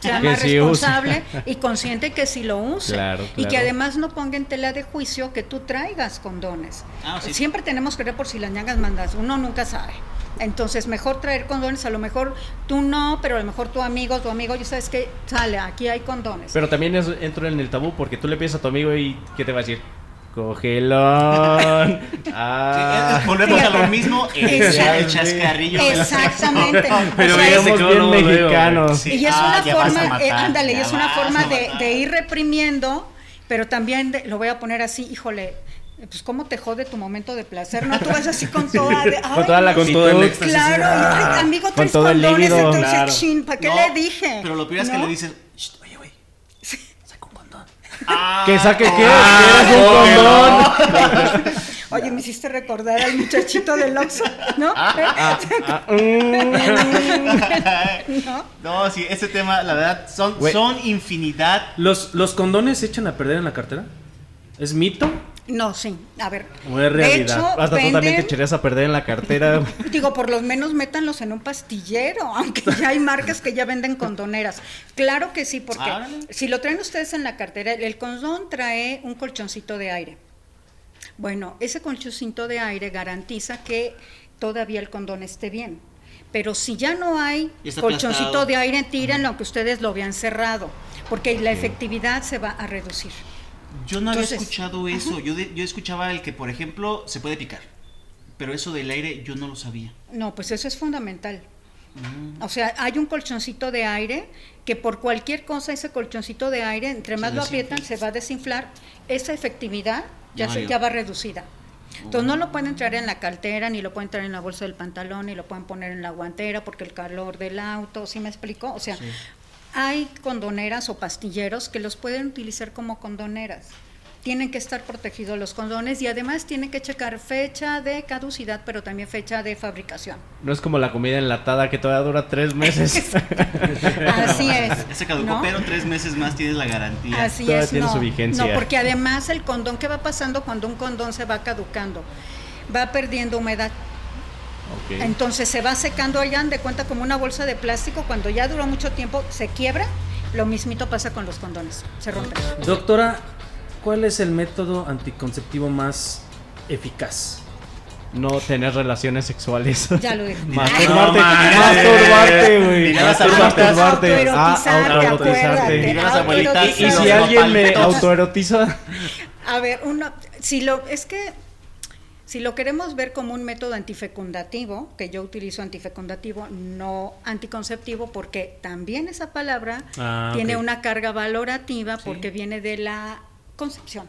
sea más sí responsable y consciente que si lo use. Claro, Y que además no ponga en tela de juicio que tú traigas condones. Ah, sí. Siempre tenemos que ver por si las ñangas mandas, uno nunca sabe. Entonces, mejor traer condones, a lo mejor tú no, pero a lo mejor tu amigo, tu amigo, ya sabes que sale, aquí hay condones. Pero también es, entro en el tabú porque tú le pides a tu amigo y ¿qué te va a decir? Cogelón. Sí, Ah. es- volvemos a lo mismo, el, Exacto. el chascarrillo. Exactamente. Pero O sea, es- bien mexicanos. Sí, y es ah, una forma, matar, eh, ándale, y ya es una forma de, ir reprimiendo, pero también de- lo voy a poner así, híjole, pues cómo te jode tu momento de placer, ¿no? Tú vas así con toda, de, Con toda la Con todo el. Claro, y, ay, amigo, Con traes todo el condones, líbido, entonces, claro. chin, ¿para qué No, le dije? Pero lo peor es que le dices, "Shh, oye, güey, saca un condón. ¿Que saque qué? Ah, ¿Quieres un condón? Oye, me hiciste recordar al muchachito del Oxxo, ¿no? Ah, mm. ¿No? No, sí, ese tema, la verdad, son, son infinidad. ¿Los, ¿Los condones se echan a perder en la cartera? ¿Es mito? No, sí, a ver. ¿O es realidad? De hecho, Hasta tú también te venden- echarías a perder en la cartera. Digo, por lo menos métanlos en un pastillero, aunque ya hay marcas que ya venden condoneras. Claro que sí, porque si lo traen ustedes en la cartera, el condón trae un colchoncito de aire. Bueno, ese colchoncito de aire garantiza que todavía el condón esté bien. Pero si ya no hay colchoncito aplastado. de aire, tírenlo aunque ustedes lo vean cerrado, porque la efectividad se va a reducir. Yo no había escuchado eso. Yo, de- yo escuchaba el que, por ejemplo, se puede picar. Pero eso del aire yo no lo sabía. No, pues eso es fundamental. Mm. O sea, hay un colchoncito de aire que por cualquier cosa ese colchoncito de aire, entre Se más lo desinfla. aprietan, se va a desinflar. Esa efectividad ya, se, ya va reducida. Entonces no lo pueden traer en la cartera, ni lo pueden traer en la bolsa del pantalón, ni lo pueden poner en la guantera porque el calor del auto, ¿sí me explico? O sea, Sí. Hay condoneras o pastilleros que los pueden utilizar como condoneras. Tienen que estar protegidos los condones y además tienen que checar fecha de caducidad, pero también fecha de fabricación. No es como la comida enlatada que todavía dura tres meses. Así es. Ese caducó, ¿no? pero tres meses más tienes la garantía. Así Todavía es, tiene no. su vigencia. No, porque además el condón, ¿qué va pasando cuando un condón se va caducando? Va perdiendo humedad. Entonces se va secando allá, de cuenta como una bolsa de plástico, cuando ya duró mucho tiempo se quiebra, lo mismito pasa con los condones, se rompen. Doctora, ¿cuál es el método anticonceptivo más eficaz? No tener relaciones sexuales. Ya lo dije. Masturbarte, masturbarte, güey. Masturbarte, Autoerotizarte, Y, si alguien me autoerotiza, A ver, uno, si lo, es que si lo queremos ver como un método antifecundativo, que yo utilizo antifecundativo, no anticonceptivo, porque también esa palabra Ah, tiene una carga valorativa porque viene de la concepción.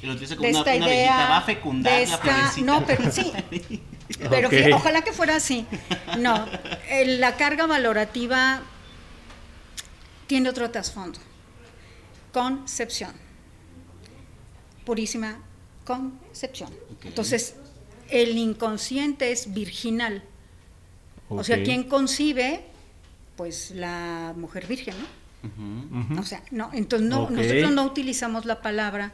Y lo utiliza como De una, esta una idea. Va a fecundar de la esta- florecita. no, pero sí. Pero ojalá que fuera así. No, eh, la carga valorativa tiene otro trasfondo. concepción. Purísima concepción. Entonces, el inconsciente es virginal. O sea, Ok. quien concibe, pues la mujer virgen, ¿no? O sea, no, entonces no, nosotros no utilizamos la palabra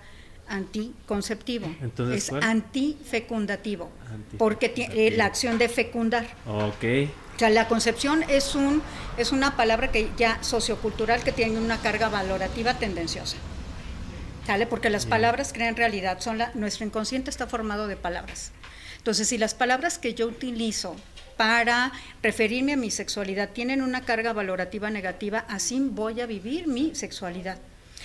anticonceptivo, Entonces, es ¿cuál? antifecundativo, Antifecundativo. porque tiene la acción de fecundar. Ok. O sea, la concepción es un es una palabra que ya sociocultural que tiene una carga valorativa tendenciosa. ¿Sale? Porque las palabras crean realidad, son la, nuestro inconsciente está formado de palabras. Entonces, si las palabras que yo utilizo para referirme a mi sexualidad tienen una carga valorativa negativa, así voy a vivir mi sexualidad.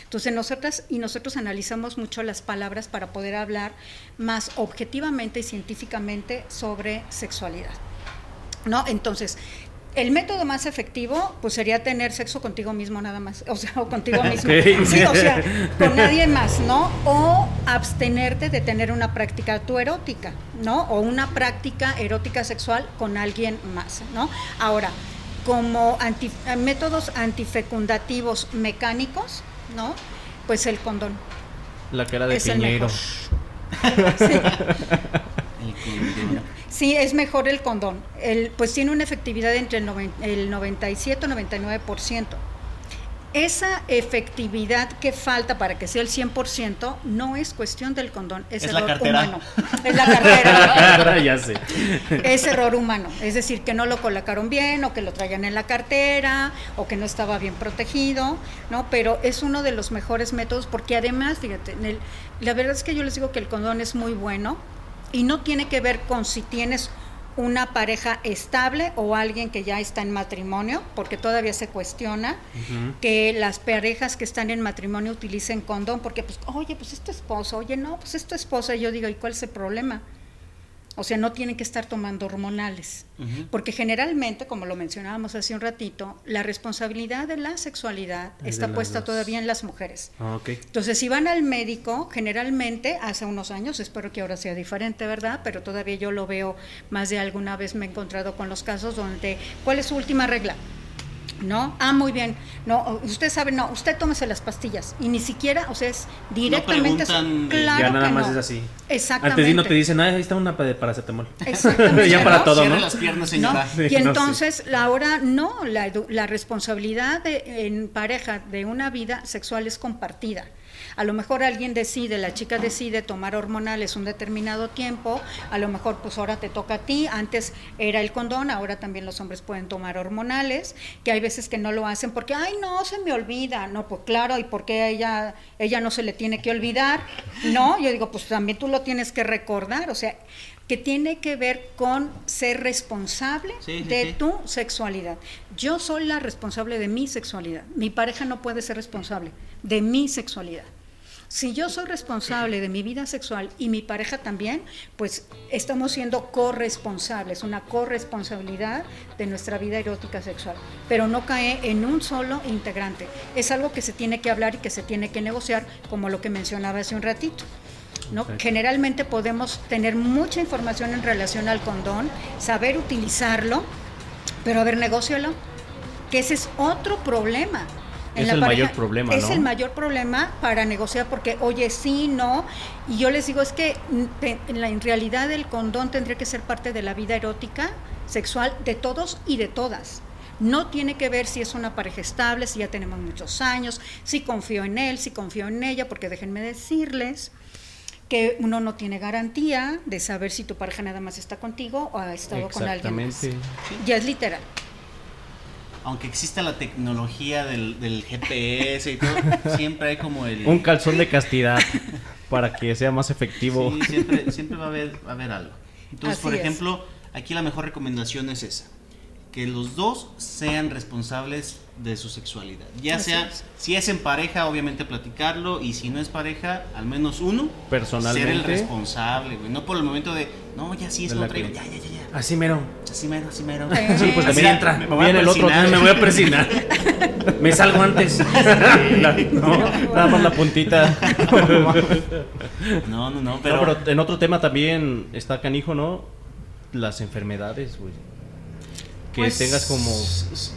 Entonces nosotras y nosotros analizamos mucho las palabras para poder hablar más objetivamente y científicamente sobre sexualidad. ¿No? Entonces, el método más efectivo pues sería tener sexo contigo mismo nada más, o sea, o contigo mismo. Sí, o sea, con nadie más, ¿no? O abstenerte de tener una práctica tu erótica, ¿no? O una práctica erótica sexual con alguien más, ¿no? Ahora, como anti- eh, métodos antifecundativos mecánicos, ¿no? Pues el condón. La cara de es el piñero. mejor. Sí. El condón. Sí, es mejor el condón. El, pues tiene una efectividad entre el, noven- el 97 y 99%. Esa efectividad que falta para que sea el 100% no es cuestión del condón, es, Es la error cartera. humano. Es la cartera. Ahora ya sé. es error humano, es decir, que no lo colocaron bien o que lo traían en la cartera o que no estaba bien protegido, ¿no? Pero es uno de los mejores métodos porque además, fíjate, en el- la verdad es que yo les digo que el condón es muy bueno y no tiene que ver con si tienes una pareja estable o alguien que ya está en matrimonio, porque todavía se cuestiona que las parejas que están en matrimonio utilicen condón, porque pues, oye, pues es tu esposo, oye, no, pues es tu esposa, y yo digo, ¿y cuál es el problema? O sea, no tienen que estar tomando hormonales. Porque generalmente, como lo mencionábamos hace un ratito, la responsabilidad de la sexualidad Es está puesta dos. todavía en las mujeres. Ah. Entonces, si van al médico, generalmente, hace unos años, espero que ahora sea diferente, ¿verdad? Pero todavía yo lo veo, más de alguna vez me he encontrado con los casos donde, ¿cuál es su última regla? ¿No? Ah, muy bien. No, usted sabe, no, usted tómese las pastillas. Y ni siquiera, o sea, es directamente. preguntan de- claro ya nada que más no. es así. Exactamente. Antes de no te dicen, ah, ahí está una de paracetamol. Exactamente, ya para ¿no? todo, ¿no? las piernas, ¿no? señora. Sí, y no, entonces la ahora no, la, edu- la responsabilidad de- en pareja de una vida sexual es compartida. A lo mejor alguien decide, la chica decide tomar hormonales un determinado tiempo, a lo mejor pues ahora te toca a ti, antes era el condón, ahora también los hombres pueden tomar hormonales, que hay veces que no lo hacen porque, ay no, se me olvida, no, pues claro, ¿y por qué a ella, ella no se le tiene que olvidar? No, yo digo, pues también tú lo tienes que recordar, o sea, que tiene que ver con ser responsable Sí, sí, de sí. tu sexualidad. Yo soy la responsable de mi sexualidad. Mi pareja no puede ser responsable de mi sexualidad. Si yo soy responsable de mi vida sexual y mi pareja también, pues estamos siendo corresponsables, una corresponsabilidad de nuestra vida erótica sexual, pero no cae en un solo integrante. Es algo que se tiene que hablar y que se tiene que negociar, como lo que mencionaba hace un ratito. ¿no? Generalmente podemos tener mucha información en relación al condón, saber utilizarlo, pero a ver, negócialo, que ese es otro problema. Es el mayor problema, Es ¿no? el mayor problema para negociar porque, oye, sí, no. Y yo les digo, es que mm, te- en, la, en realidad el condón tendría que ser parte de la vida erótica, sexual, de todos y de todas. No tiene que ver si es una pareja estable, si ya tenemos muchos años, si confío en él, si confío en ella, porque déjenme decirles que uno no tiene garantía de saber si tu pareja nada más está contigo o ha estado con alguien más. Ya es literal. Aunque exista la tecnología del, del GPS y todo, siempre hay como el... Un calzón de castidad para que sea más efectivo. Sí, siempre, siempre va, a haber, va a haber algo. Entonces, Así por es. ejemplo, aquí la mejor recomendación es esa. Que los dos sean responsables de su sexualidad. Ya Así sea, es. si es en pareja, obviamente platicarlo. Y si no es pareja, al menos uno. Personalmente. Ser el responsable, güey. No por el momento de, no, ya sí es lo que- Ya, ya, ya, ya. Así mero. Así mero, así mero. Sí, Sí, pues también entra. me voy a el otro. Me voy a persinar. Me salgo antes. No, nada más la puntita. No, no, no, No, pero... pero en otro tema también está canijo, ¿no? Las enfermedades, güey. Que Pues, tengas como...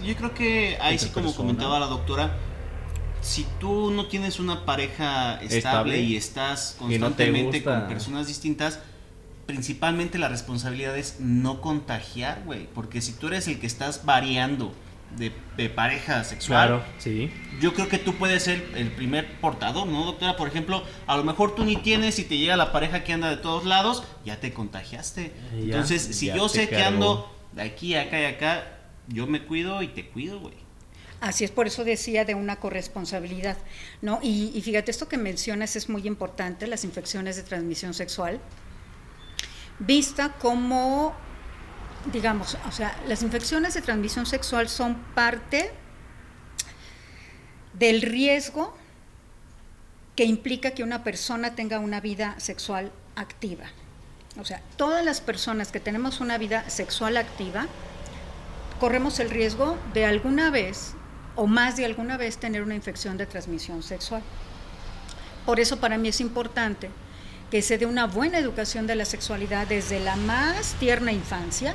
Yo creo que ahí sí, como persona. comentaba la doctora, si tú no tienes una pareja estable, Estable. y estás Y no te constantemente con personas distintas, principalmente la responsabilidad es no contagiar, güey. Porque si tú eres el que estás variando de, de pareja sexual, Claro, sí. yo creo que tú puedes ser el primer portador, ¿no, doctora? Por ejemplo, a lo mejor tú ni tienes y te llega la pareja que anda de todos lados, ya te contagiaste. Ya. Entonces, si yo sé que cargó. ando de aquí acá y acá, yo me cuido y te cuido, güey. Así es, por eso decía de una corresponsabilidad, ¿no? Y, y fíjate, esto que mencionas es muy importante, las infecciones de transmisión sexual, vista como, digamos, o sea, las infecciones de transmisión sexual son parte del riesgo que implica que una persona tenga una vida sexual activa. O sea, todas las personas que tenemos una vida sexual activa, corremos el riesgo de alguna vez o más de alguna vez tener una infección de transmisión sexual. Por eso para mí es importante que se dé una buena educación de la sexualidad desde la más tierna infancia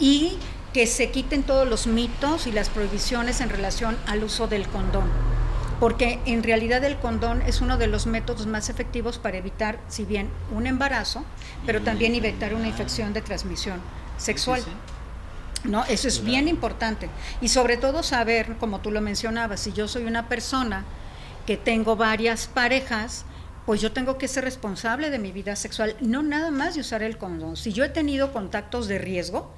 y que se quiten todos los mitos y las prohibiciones en relación al uso del condón. Porque en realidad el condón es uno de los métodos más efectivos para evitar, si bien un embarazo, pero también evitar una infección de transmisión sexual. ¿no? Eso es bien importante. Y sobre todo saber, como tú lo mencionabas, si yo soy una persona que tengo varias parejas, pues yo tengo que ser responsable de mi vida sexual, no nada más de usar el condón. Si yo he tenido contactos de riesgo,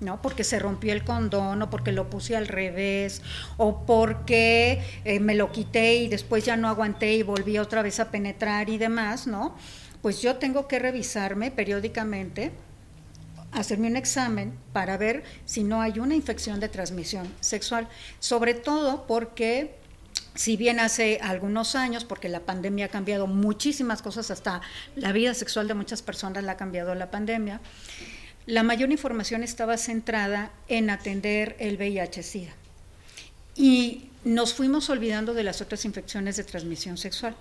¿no? Porque se rompió el condón o porque lo puse al revés o porque eh, me lo quité y después ya no aguanté y volví otra vez a penetrar y demás, ¿no? Pues yo tengo que revisarme periódicamente hacerme un examen para ver si no hay una infección de transmisión sexual, sobre todo porque si bien hace algunos años, porque la pandemia ha cambiado muchísimas cosas, hasta la vida sexual de muchas personas la ha cambiado la pandemia, la mayor información estaba centrada en atender el VIH-Sida. Y nos fuimos olvidando de las otras infecciones de transmisión sexual.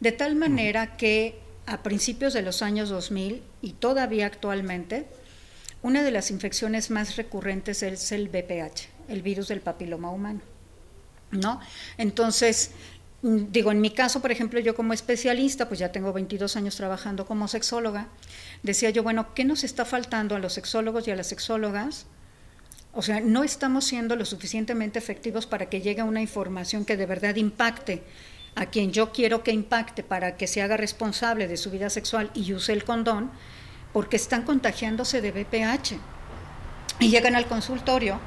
De tal manera que a principios de los años 2000 y todavía actualmente, una de las infecciones más recurrentes es el VPH, el virus del papiloma humano. ¿No? Entonces, digo, en mi caso, por ejemplo, yo como especialista, pues ya tengo 22 años trabajando como sexóloga, decía yo, bueno, ¿qué nos está faltando a los sexólogos y a las sexólogas? O sea, no estamos siendo lo suficientemente efectivos para que llegue una información que de verdad impacte a quien yo quiero que impacte para que se haga responsable de su vida sexual y use el condón, porque están contagiándose de VPH. Y llegan al consultorio,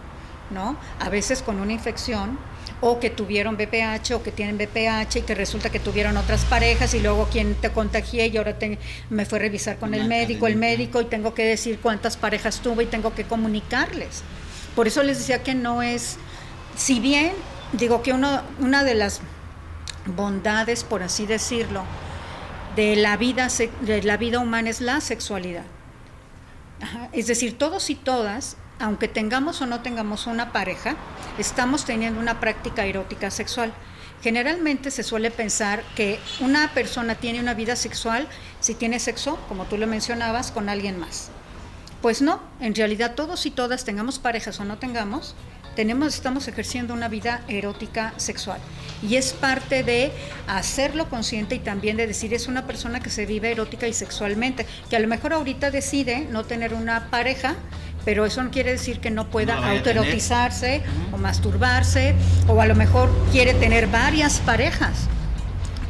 ¿no? A veces con una infección o que tuvieron VPH o que tienen VPH y que resulta que tuvieron otras parejas y luego quien te contagié y ahora te- me fue a revisar con el médico, el médico y tengo que decir cuántas parejas tuve y tengo que comunicarles. Por eso les decía que no es, si bien digo que uno, una de las bondades, por así decirlo, de la vida, de la vida humana es la sexualidad. Ajá, Es decir, todos y todas, aunque tengamos o no tengamos una pareja, estamos teniendo una práctica erótica sexual. Generalmente se suele pensar que una persona tiene una vida sexual si tiene sexo, como tú lo mencionabas, con alguien más. Pues no, en realidad todos y todas, tengamos parejas o no tengamos, tenemos, estamos ejerciendo una vida erótica sexual. Y es parte de hacerlo consciente y también de decir, es una persona que se vive erótica y sexualmente, que a lo mejor ahorita decide no tener una pareja, pero eso no quiere decir que no pueda No autoerotizarse o masturbarse, o a lo mejor quiere tener varias parejas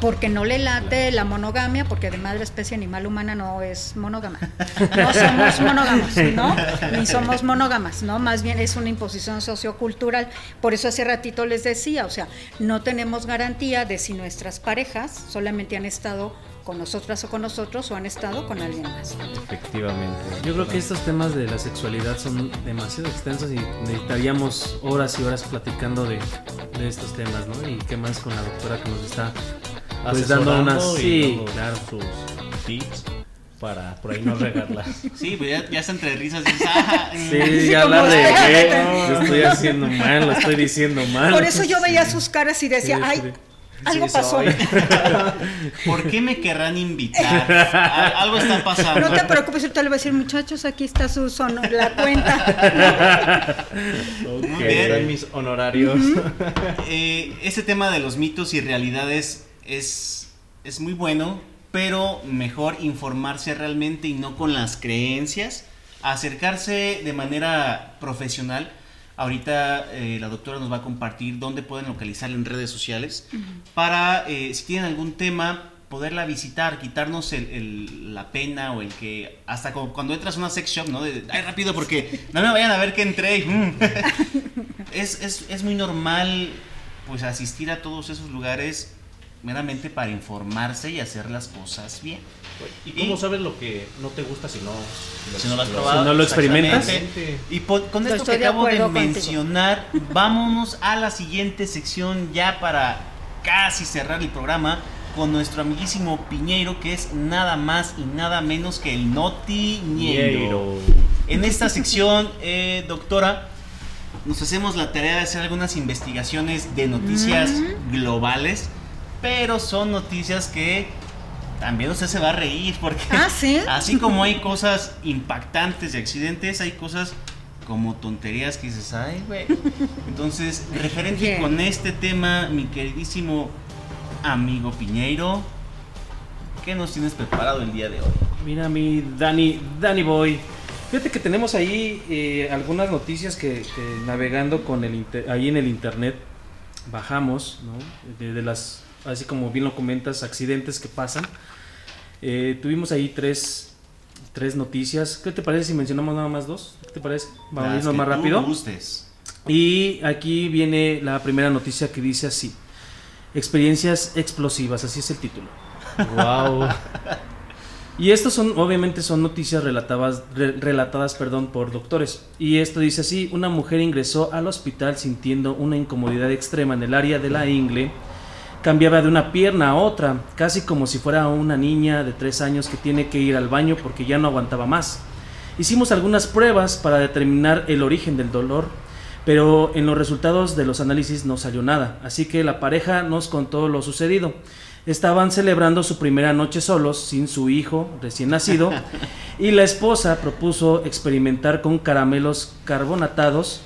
porque no le late la monogamia, porque además la especie animal humana no es monógama. No somos monógamos, ¿no? Ni somos monógamas, ¿no? Más bien es una imposición sociocultural. Por eso hace ratito les decía, o sea, no tenemos garantía de si nuestras parejas solamente han estado con nosotras o con nosotros o han estado con alguien más. Efectivamente. Yo creo que estos temas de la sexualidad son demasiado extensos y necesitaríamos horas y horas platicando de, de estos temas, ¿no? Y qué más con la doctora que nos está pues dando unas... Sí, claro. sus tips para por ahí no regarlas. Sí, pues ya, ya está entre risas. y dices, "Ah, mm". Sí, ya hablar de qué lo estoy haciendo mal, lo estoy diciendo mal. Por eso yo veía Sí. sus caras y decía, Sí, ay, sí. Algo Sí, pasó. soy. ¿Por qué me querrán invitar? Al- Algo está pasando. No te preocupes, ahorita le voy a decir, muchachos, aquí está su son la cuenta. Ok, Muy bien. mis honorarios. Eh, este tema de los mitos y realidades es, es muy bueno, pero mejor informarse realmente y no con las creencias, acercarse de manera profesional. Ahorita eh, la doctora nos va a compartir dónde pueden localizarla en redes sociales para, eh, si tienen algún tema, poderla visitar, quitarnos el- el- la pena o el que, hasta como cuando entras a una sex shop, ¿no? De, ay, rápido porque no me vayan a ver que entré. y, mm. es, es, es muy normal pues asistir a todos esos lugares meramente para informarse y hacer las cosas bien. ¿Y cómo sabes lo que no te gusta si no, Si no lo has Si probado, no lo experimentas. Y po- con esto que estoy de acabo de, contigo. mencionar, vámonos a la siguiente sección ya para casi cerrar el programa con nuestro amiguísimo Piñeiro, que es nada más y nada menos que el Notiñeiro. En esta sección, eh, doctora, nos hacemos la tarea de hacer algunas investigaciones de noticias globales, pero son noticias que también usted se va a reír porque Ah, ¿sí? así como hay cosas impactantes de accidentes, hay cosas como tonterías que dices, ay, güey. Entonces, referente Bien. con este tema, mi queridísimo amigo Piñeiro, ¿qué nos tienes preparado el día de hoy? Mira mi Dani, Dani Boy. Fíjate que tenemos ahí eh, algunas noticias que, que navegando con el inter- ahí en el internet bajamos, ¿no? De, de las, así como bien lo comentas, accidentes que pasan. Eh, tuvimos ahí tres, tres noticias. ¿Qué te parece si mencionamos nada más dos? ¿Qué te parece? Vamos a irnos más rápido. gustes. Y aquí viene la primera noticia que dice así. Experiencias explosivas, así es el título. Wow. Y estos son, obviamente, son noticias relatadas, re- relatadas perdón, por doctores. Y esto dice así: una mujer ingresó al hospital sintiendo una incomodidad extrema en el área de la ingle. Cambiaba de una pierna a otra, casi como si fuera una niña de tres años que tiene que ir al baño porque ya no aguantaba más. Hicimos algunas pruebas para determinar el origen del dolor, pero en los resultados de los análisis no salió nada, así que la pareja nos contó lo sucedido. Estaban celebrando su primera noche solos, sin su hijo recién nacido, y la esposa propuso experimentar con caramelos carbonatados,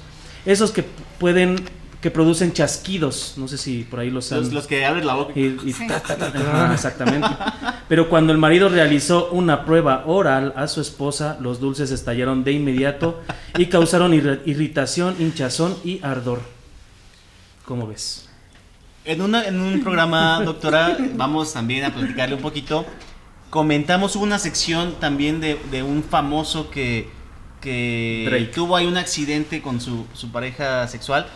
esos que pueden, que producen chasquidos, no sé si por ahí los han... Los, los que abren la boca. Y- y Sí. ta, ta, ta, exactamente. Pero cuando el marido realizó una prueba oral a su esposa, los dulces estallaron de inmediato y causaron irri- irritación, hinchazón y ardor. ¿Cómo ves? En, una, en un programa, doctora, vamos también a platicarle un poquito. Comentamos, una sección también de, de un famoso que, que Drake. tuvo ahí un accidente con su, su pareja sexual.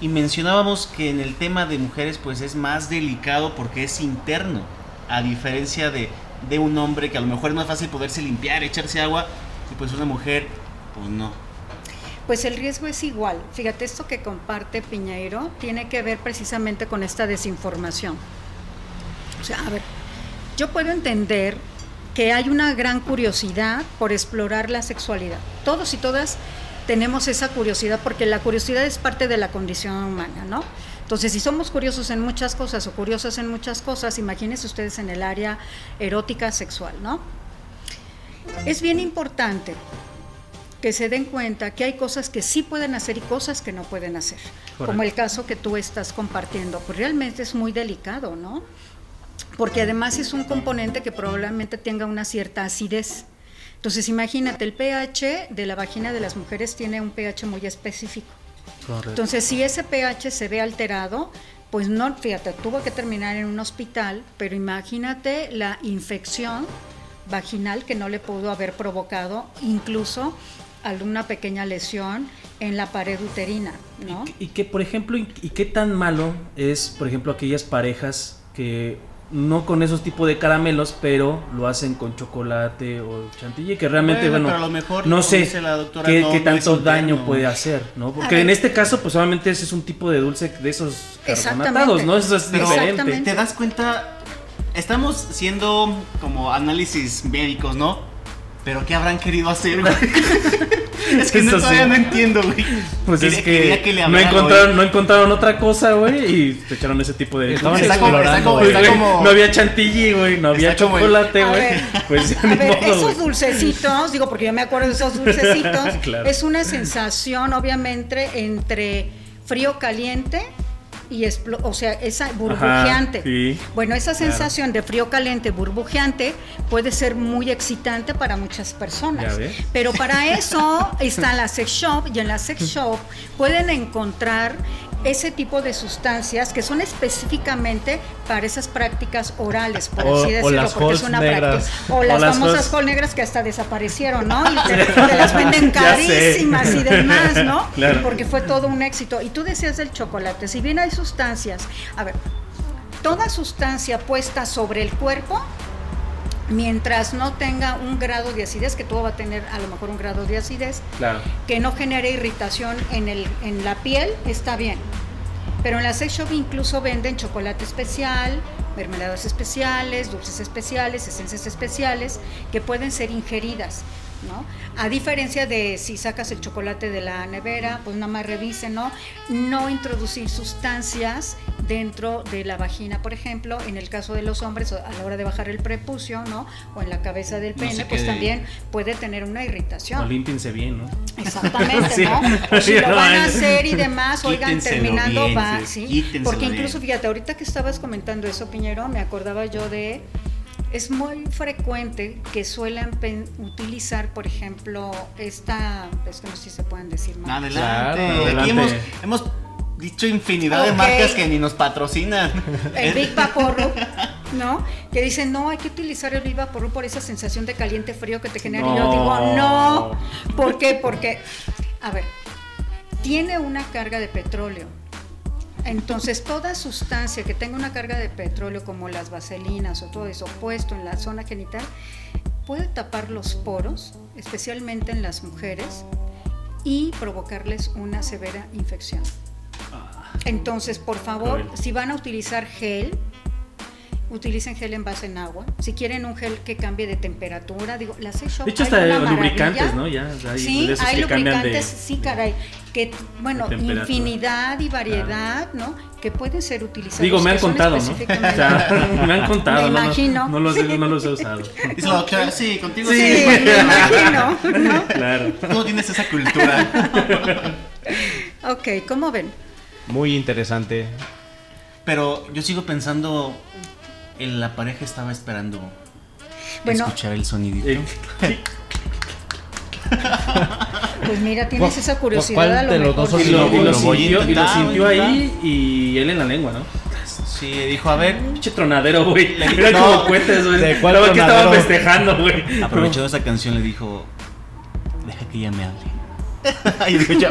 Y mencionábamos que en el tema de mujeres pues es más delicado porque es interno. A diferencia de, de un hombre que a lo mejor es más fácil poderse limpiar, echarse agua. Y pues una mujer, pues no. Pues el riesgo es igual. Fíjate, esto que comparte Piñeiro tiene que ver precisamente con esta desinformación. O sea, a ver, yo puedo entender que hay una gran curiosidad por explorar la sexualidad. Todos y todas tenemos esa curiosidad porque la curiosidad es parte de la condición humana, ¿no? Entonces, si somos curiosos en muchas cosas o curiosas en muchas cosas, imagínense ustedes en el área erótica sexual, ¿no? Es bien importante que se den cuenta que hay cosas que sí pueden hacer y cosas que no pueden hacer. Correcto. Como el caso que tú estás compartiendo. Pues realmente es muy delicado, ¿no? Porque además es un componente que probablemente tenga una cierta acidez. Entonces imagínate, el pH de la vagina de las mujeres tiene un pH muy específico. Correcto. Entonces, si ese pH se ve alterado, pues no, fíjate, tuvo que terminar en un hospital, pero imagínate la infección vaginal que no le pudo haber provocado incluso alguna pequeña lesión en la pared uterina, ¿no? ¿Y, qué- y qué, por ejemplo, y, y qué tan malo es, por ejemplo, aquellas parejas que no con esos tipos de caramelos, pero lo hacen con chocolate o chantilly, que realmente, Bueno, bueno, pero a lo mejor, no sé dice la doctora, qué, no- qué no tanto daño interno. puede hacer, ¿no? Porque en este caso, pues solamente ese es un tipo de dulce de esos carbonatados, ¿no? Eso es Pero diferente. Te das cuenta, estamos siendo como análisis médicos, ¿no? Pero ¿qué habrán querido hacer, güey? es que no, sí. todavía no entiendo, güey. Pues Quería- es que, quería que le no, encontraron, no encontraron otra cosa, güey, y te echaron ese tipo de... Estaban Está como- está como- está güey, como- No había chantilly, güey, no había chocolate, güey. Pues A ver, modo, esos dulcecitos, digo porque yo me acuerdo de esos dulcecitos, Claro. es una sensación obviamente entre frío caliente y o sea, esa burbujeante. sí. Bueno, esa sensación de frío caliente burbujeante puede ser muy excitante para muchas personas. Pero para eso está la sex shop y en la sex shop pueden encontrar ese tipo de sustancias que son específicamente para esas prácticas orales, por O- así o decirlo, las porque es una negras. práctica. O las, las famosas hall negras que hasta desaparecieron, ¿no? Y te, te las venden carísimas y demás, ¿no? Claro. Porque fue todo un éxito. Y tú decías del chocolate, si bien hay sustancias, a ver, toda sustancia puesta sobre el cuerpo mientras no tenga un grado de acidez, que todo va a tener a lo mejor un grado de acidez, Claro. que no genere irritación en, el, en la piel, está bien. Pero en la sex shop incluso venden chocolate especial, mermeladas especiales, dulces especiales, esencias especiales, que pueden ser ingeridas. ¿No? A diferencia de si sacas el chocolate de la nevera, pues nada más revisen, ¿no? No introducir sustancias dentro de la vagina, por ejemplo, en el caso de los hombres, a la hora de bajar el prepucio, ¿no? O en la cabeza del pene, pues quede también puede tener una irritación. No, límpiense bien, ¿no? Exactamente, Sí. ¿no? O si lo van a hacer y demás, oigan, terminando bien, va, sí, Porque bien. incluso, fíjate, ahorita que estabas comentando eso, Piñero, me acordaba yo de... Es muy frecuente que suelen utilizar, por ejemplo, esta... Es que no sé si se pueden decir más. Adelante. Claro, Aquí hemos, hemos dicho infinidad de marcas que ni nos patrocinan. El Big Vaporru, ¿no? Que dicen, no, hay que utilizar el Big Vaporru por esa sensación de caliente frío que te genera. Y yo digo, no. ¿Por qué? Porque, a ver, tiene una carga de petróleo. Entonces, toda sustancia que tenga una carga de petróleo, como las vaselinas o todo eso puesto en la zona genital, puede tapar los poros, especialmente en las mujeres, y provocarles una severa infección. Entonces, por favor, si van a utilizar gel, utilicen gel en base en agua. Si quieren un gel que cambie de temperatura, digo, la sex shop De hecho, hay hasta lubricantes, ¿no? Ya hay Sí, de esos hay que cambian de... lubricantes, sí, caray, que bueno, infinidad y variedad, ¿no? Que pueden ser utilizados. Digo, me han contado, ¿no? O específicamente- sea, me han contado, Me no, no- imagino. No, los, he- no los he usado. Doctora, sí, contigo Sí, sí. me imagino, ¿no? Claro. Tú no tienes esa cultura. Ok, ¿cómo ven? Muy interesante. Pero yo sigo pensando, en la pareja estaba esperando Bueno. escuchar el sonidito. Eh, Pues mira, tienes ¿Cuál- esa curiosidad cuál a lo de los mejor. dos y lo, y lo sintió, y lo ahí y él en la lengua, ¿no? Sí, dijo, a ver, Pinche tronadero, güey. Le- Era no. como cohetes, güey. ¿De cuál Estaba que estaban tronadero? festejando, güey. aprovechando esa canción, le dijo, deja que ella me hable. y dijo, "Ya".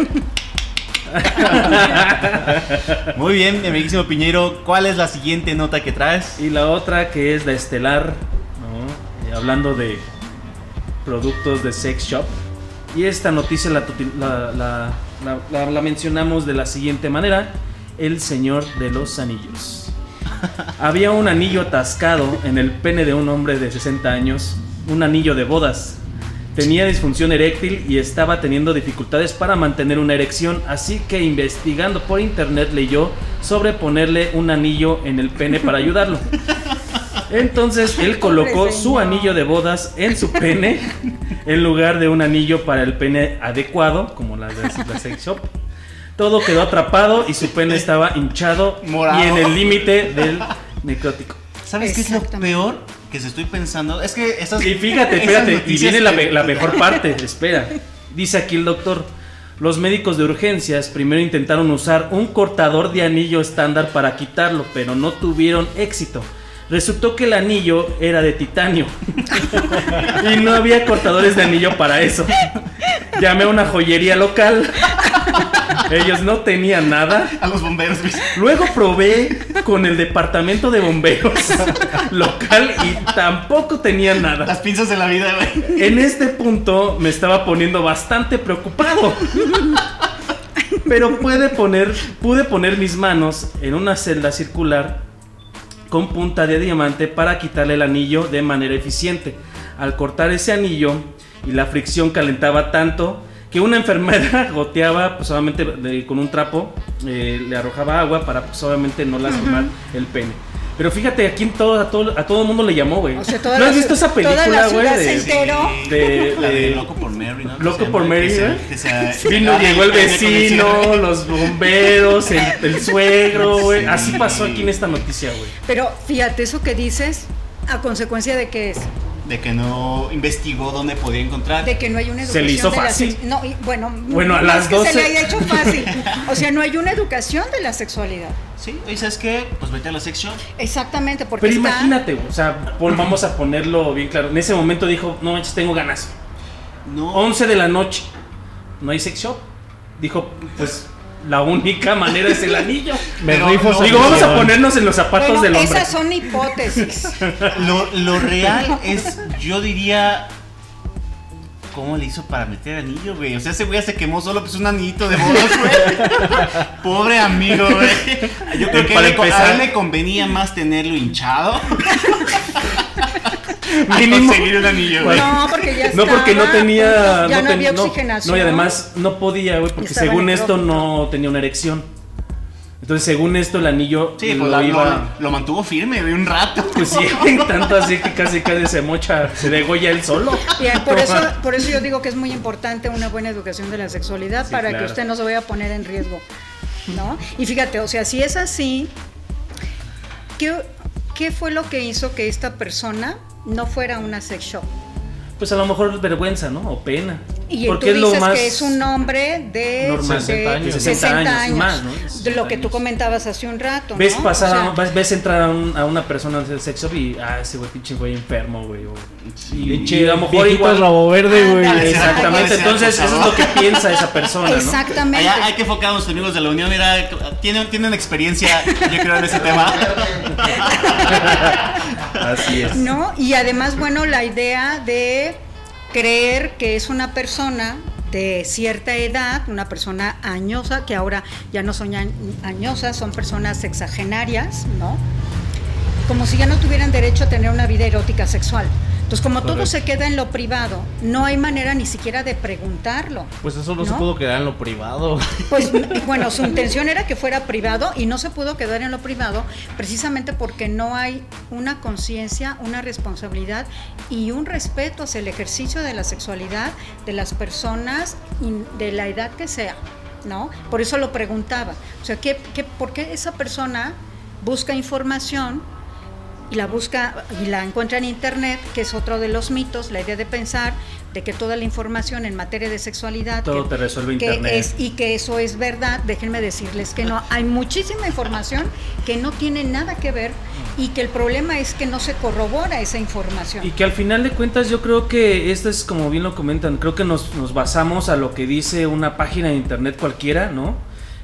Muy bien, mi amiguísimo Piñero, ¿cuál es la siguiente nota que traes? Y la otra que es la estelar, ¿no? Eh, hablando de productos de sex shop. Y esta noticia la- la- la mencionamos de la siguiente manera. El Señor de los Anillos. Había un anillo atascado en el pene de un hombre de 60 años, un anillo de bodas. Tenía disfunción eréctil y estaba teniendo dificultades para mantener una erección, así que investigando por internet leyó sobre ponerle un anillo en el pene para ayudarlo. Entonces él colocó su anillo de bodas en su pene en lugar de un anillo para el pene adecuado, como la de la sex shop. Todo quedó atrapado y su pene estaba hinchado Morado. y en el límite del necrótico. ¿Sabes qué es lo peor que se estoy pensando? Es que esas Y fíjate, espérate, y viene la, la mejor parte, espera. Dice aquí el doctor, los médicos de urgencias primero intentaron usar un cortador de anillo estándar para quitarlo, pero no tuvieron éxito. Resultó que el anillo era de titanio y no había cortadores de anillo para eso. Llamé a una joyería local. Ellos no tenían nada. a los bomberos, güey. Luego probé con el departamento de bomberos local y tampoco tenían nada. Las pinzas de la vida, güey. En este punto me estaba poniendo bastante preocupado. Pero pude poner, pude poner mis manos en una celda circular con punta de diamante para quitarle el anillo de manera eficiente. Al cortar ese anillo, y la fricción calentaba tanto que una enfermera goteaba pues solamente de- con un trapo, eh, le arrojaba agua para pues obviamente no lastimar el pene. Pero fíjate, aquí en todo, a todo, a todo el mundo le llamó, güey. O sea, toda ¿No has visto esa película, güey? De, de- La de de- Loco por Mary, ¿no? Loco por Mary, ¿eh? Vino, llegó el vecino, los bomberos, el, el suegro, güey. Así pasó aquí en esta noticia, güey. Pero fíjate, eso que dices, ¿a consecuencia de qué es? De que no investigó dónde podía encontrar. De que no hay una Se educación le hizo de la fácil. sex- No, y bueno, Bueno, a no las es que 12. se le haya hecho fácil. O sea, no hay una educación de la sexualidad. Sí, y sabes qué, pues vete a la sección. Exactamente, porque Pero está- imagínate, o sea, pon- vamos a ponerlo bien claro. En ese momento dijo, no manches, tengo ganas. No. 11 de la noche, no hay sex shop. Dijo, pues la única manera es el anillo. Me Pero rifo no, Digo, vamos a ponernos en los zapatos Bueno, del hombre. esas son hipótesis. Lo, lo real es, yo diría. ¿Cómo le hizo para meter anillo, güey? O sea, ese güey se quemó solo pues un anillito de bodas, güey. Pobre amigo, güey. Yo creo que a Para le, a él le convenía más tenerlo hinchado. Mínimo. conseguir un anillo, güey. No, porque ya No, porque no tenía. ya no, ten- había oxigenación. No, y además no podía, güey, porque Estaba según esto no tenía una erección. Entonces, según esto, el anillo Sí, lo pues la- iba. lo, lo mantuvo firme, güey, un rato. Pues sí, tanto así que casi casi se mocha, se degolla él solo. Bien, por eso, por eso yo digo que es muy importante una buena educación de la sexualidad Sí, para claro. que usted no se vaya a poner en riesgo, ¿no? Y fíjate, o sea, si es así, ¿qué, qué fue lo que hizo que esta persona no fuera una sex shop? Pues a lo mejor vergüenza, ¿no? O pena. Y Porque tú es lo dices más. que es un hombre de, Normal. de 60 años. 60 años, y más, ¿no? de 60 lo que tú años. comentabas hace un rato, Ves ¿no? pasar, O a- sea, ves, ves entrar a, un- a una persona del sex shop y, ah, ese güey, pinche güey enfermo, güey. o- Y, Pinche a lo mejor igual. rabo verde, güey. Exactamente, entonces eso es lo que piensa esa persona, ¿no? Exactamente. Allá hay que enfocar a los amigos de la Unión, mira, tienen, tienen experiencia, yo creo, en ese tema. Así es. ¿No? Y además, bueno, la idea de creer que es una persona de cierta edad, una persona añosa, que ahora ya no son añ- añosas, son personas sexagenarias, ¿no? Como si ya no tuvieran derecho a tener una vida erótica sexual. Entonces, como todo se queda en lo privado, no hay manera ni siquiera de preguntarlo. Pues eso no, se ¿No? pudo quedar en lo privado. Pues bueno, su intención era que fuera privado y no se pudo quedar en lo privado precisamente porque no hay una conciencia, una responsabilidad y un respeto hacia el ejercicio de la sexualidad de las personas de la edad que sea, ¿no? Por eso lo preguntaba. O sea, ¿qué, qué, ¿por qué esa persona busca información y la busca y la encuentra en internet, que es otro de los mitos, la idea de pensar de que toda la información en materia de sexualidad Todo que- te resuelve que internet. es- y que eso es verdad, déjenme decirles que no, hay muchísima información que no tiene nada que ver y que el problema es que no se corrobora esa información. Y que al final de cuentas yo creo que esto es como bien lo comentan, creo que nos, nos basamos a lo que dice una página de internet cualquiera, ¿no?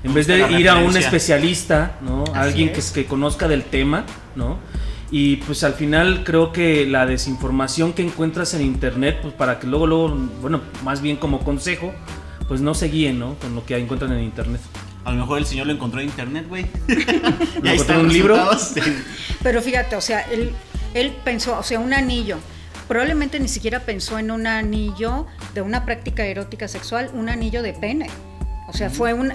En vez de ir a un especialista, ¿no? Así Alguien que, es. que conozca del tema, ¿no? Y pues al final creo que la desinformación que encuentras en internet, pues para que luego, luego, bueno, más bien como consejo, pues no se guíen, ¿no? Con lo que encuentran en internet. A lo mejor el señor lo encontró en internet, güey. y ahí en un libro? Pero fíjate, o sea, él, él pensó, o sea, un anillo. Probablemente ni siquiera pensó en un anillo de una práctica erótica sexual, un anillo de pene. O sea, fue un,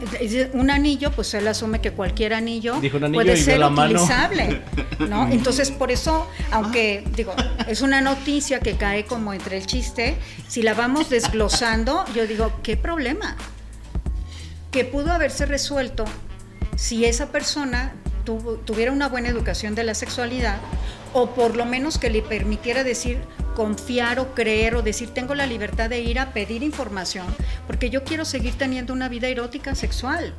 un anillo, pues él asume que cualquier anillo, Dijo un anillo puede ser la mano. utilizable, ¿no? Entonces, por eso, aunque, digo, es una noticia que cae como entre el chiste, si la vamos desglosando, yo digo, ¿qué problema? que pudo haberse resuelto si esa persona tuvo- tuviera una buena educación de la sexualidad o por lo menos que le permitiera decir confiar o creer o decir tengo la libertad de ir a pedir información porque yo quiero seguir teniendo una vida erótica sexual.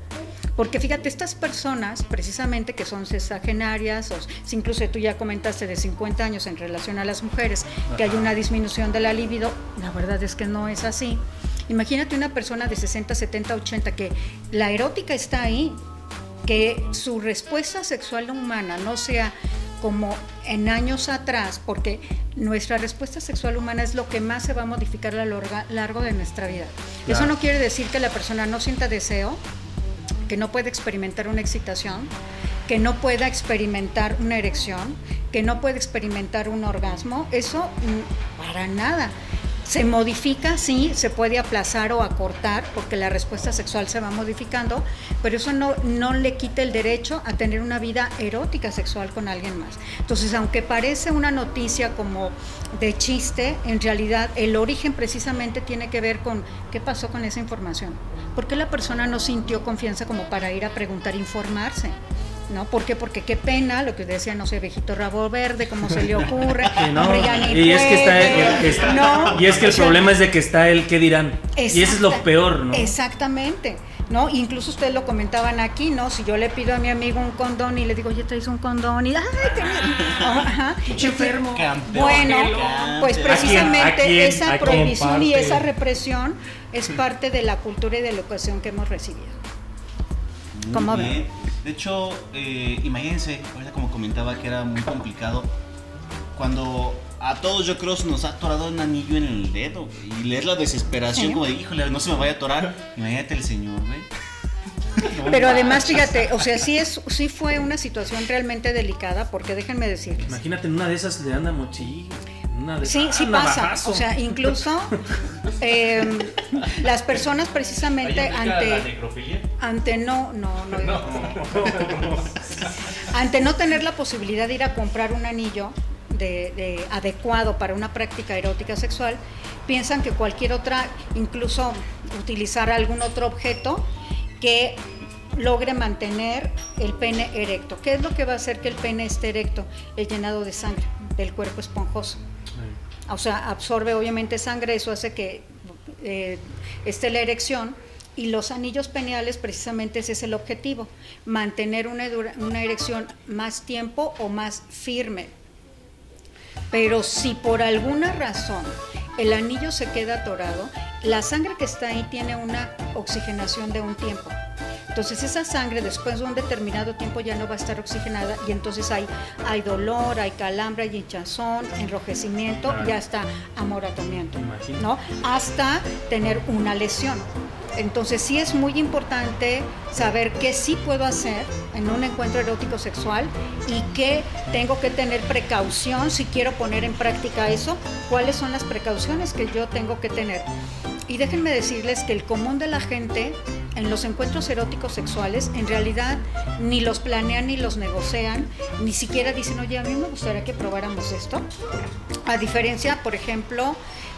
Porque fíjate, estas personas, precisamente que son sexagenarias, o incluso tú ya comentaste de 50 años en relación a las mujeres, que hay una disminución de la libido, la verdad es que no es así. Imagínate una persona de 60, 70, 80 que la erótica está ahí, que su respuesta sexual humana no sea como en años atrás, porque nuestra respuesta sexual humana es lo que más se va a modificar a lo largo de nuestra vida. Eso no quiere decir que la persona no sienta deseo, que no puede experimentar una excitación, que no pueda experimentar una erección, que no puede experimentar un orgasmo, eso mm, para nada. Se modifica, sí, se puede aplazar o acortar porque la respuesta sexual se va modificando, pero eso no, no le quita el derecho a tener una vida erótica sexual con alguien más. Entonces, aunque parece una noticia como de chiste, en realidad el origen precisamente tiene que ver con qué pasó con esa información. ¿Por qué la persona no sintió confianza como para ir a preguntar, informarse? ¿No? ¿Por qué? Porque qué pena, lo que decía, no sé, viejito rabo verde, cómo se le ocurre. Sí, no, hombre, ya ni y es que está, ¿no? y es que el O sea, problema es de que está el qué dirán. Y ese es lo peor, ¿no? Exactamente. ¿No? Incluso ustedes lo comentaban aquí, ¿no? Si yo le pido a mi amigo un condón y le digo, oye, traes un condón y ¡ay, tenía-". Ajá. enfermo. Bueno, pues ¿A precisamente quién? ¿A quién? esa ¿A prohibición y esa represión es parte de la cultura y de la educación que hemos recibido. Muy ¿Cómo bien. ven? De hecho, eh, imagínense, ahorita como comentaba que era muy complicado, cuando a todos yo creo se nos ha atorado un anillo en el dedo güey, y leer la desesperación Sí. como de, híjole, no se me vaya a atorar, imagínate el señor, güey. No Pero además, fíjate, o sea, sí, es, sí fue una situación realmente delicada, porque déjenme decirles. Imagínate, en una de esas le dan a mochillo. Una de Sí, ah, sí pasa. navajazo. O sea, incluso eh, las personas precisamente ante, ante no, no, no, ante no tener la posibilidad de ir a comprar un anillo de, de- adecuado para una práctica erótica sexual, piensan que cualquier otra, incluso utilizar algún otro objeto que logre mantener el pene erecto. ¿Qué es lo que va a hacer que el pene esté erecto? El llenado de sangre del cuerpo esponjoso. O sea, absorbe obviamente sangre, eso hace que eh, esté la erección. Y los anillos peneales, precisamente ese es el objetivo, mantener una, una erección más tiempo o más firme. Pero si por alguna razón el anillo se queda atorado, la sangre que está ahí tiene una oxigenación de un tiempo. Entonces esa sangre después de un determinado tiempo ya no va a estar oxigenada y entonces hay, hay dolor, hay calambre, hay hinchazón, enrojecimiento y hasta amoratamiento. ¿no? Hasta tener una lesión. Entonces sí es muy importante saber qué sí puedo hacer en un encuentro erótico sexual y qué tengo que tener precaución si quiero poner en práctica eso, cuáles son las precauciones que yo tengo que tener. Y déjenme decirles que el común de la gente en los encuentros eróticos sexuales en realidad ni los planean ni los negocian, ni siquiera dicen, oye, a mí me gustaría que probáramos esto. A diferencia, por ejemplo,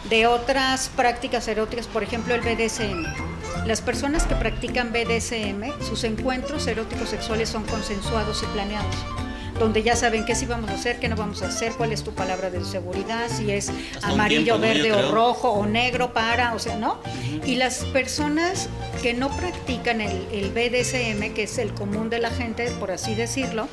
de otras prácticas eróticas, por ejemplo, el BDSM. Las personas que practican BDSM, sus encuentros eróticos sexuales son consensuados y planeados donde ya saben qué sí vamos a hacer, qué no vamos a hacer, cuál es tu palabra de seguridad, si es Hasta amarillo, verde o rojo o negro para, o sea, ¿no? Y las personas que no practican el, el BDSM, que es el común de la gente, por así decirlo,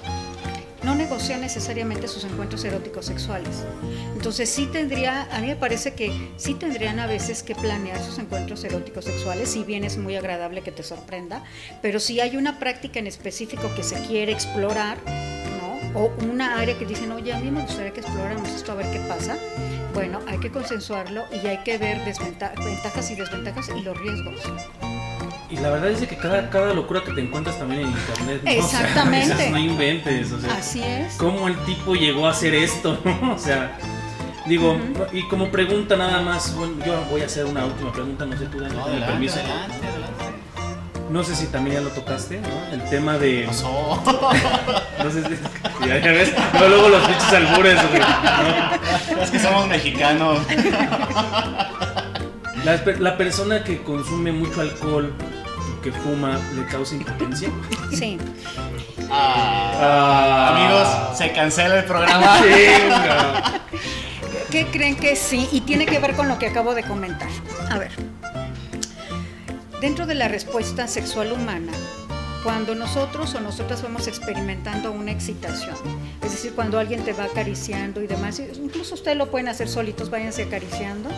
no negocian necesariamente sus encuentros eróticos sexuales. Entonces sí tendría, a mí me parece que sí tendrían a veces que planear sus encuentros eróticos sexuales, si bien es muy agradable que te sorprenda, pero si hay una práctica en específico que se quiere explorar. O una área que dicen, oye, a mí me gustaría que exploráramos esto a ver qué pasa. Bueno, hay que consensuarlo y hay que ver ventajas y desventajas y los riesgos. Y la verdad es que cada, cada locura que te encuentras también en internet. ¿no? O sea, Exactamente. dices, no inventes. O sea, Así es. ¿Cómo el tipo llegó a hacer esto? o sea, digo, y como pregunta nada más, bueno, yo voy a hacer una última pregunta, no sé tú, Dani, No, con el adelante, permiso. adelante, adelante. No sé si también ya lo tocaste, ¿no? El tema de. Pasó. No sé si. Ya, ya ves, no, luego los pinches albures, güey, ¿no? es que somos mexicanos. La, per- la persona que consume mucho alcohol, que fuma, le causa impotencia. Sí. Ah, amigos, se cancela el programa. Chinga. ¿Qué creen que sí? Y tiene que ver con lo que acabo de comentar. A ver, dentro de la respuesta sexual humana, cuando nosotros o nosotras vamos experimentando una excitación, es decir, cuando alguien te va acariciando y demás, incluso ustedes lo pueden hacer solitos, váyanse acariciando,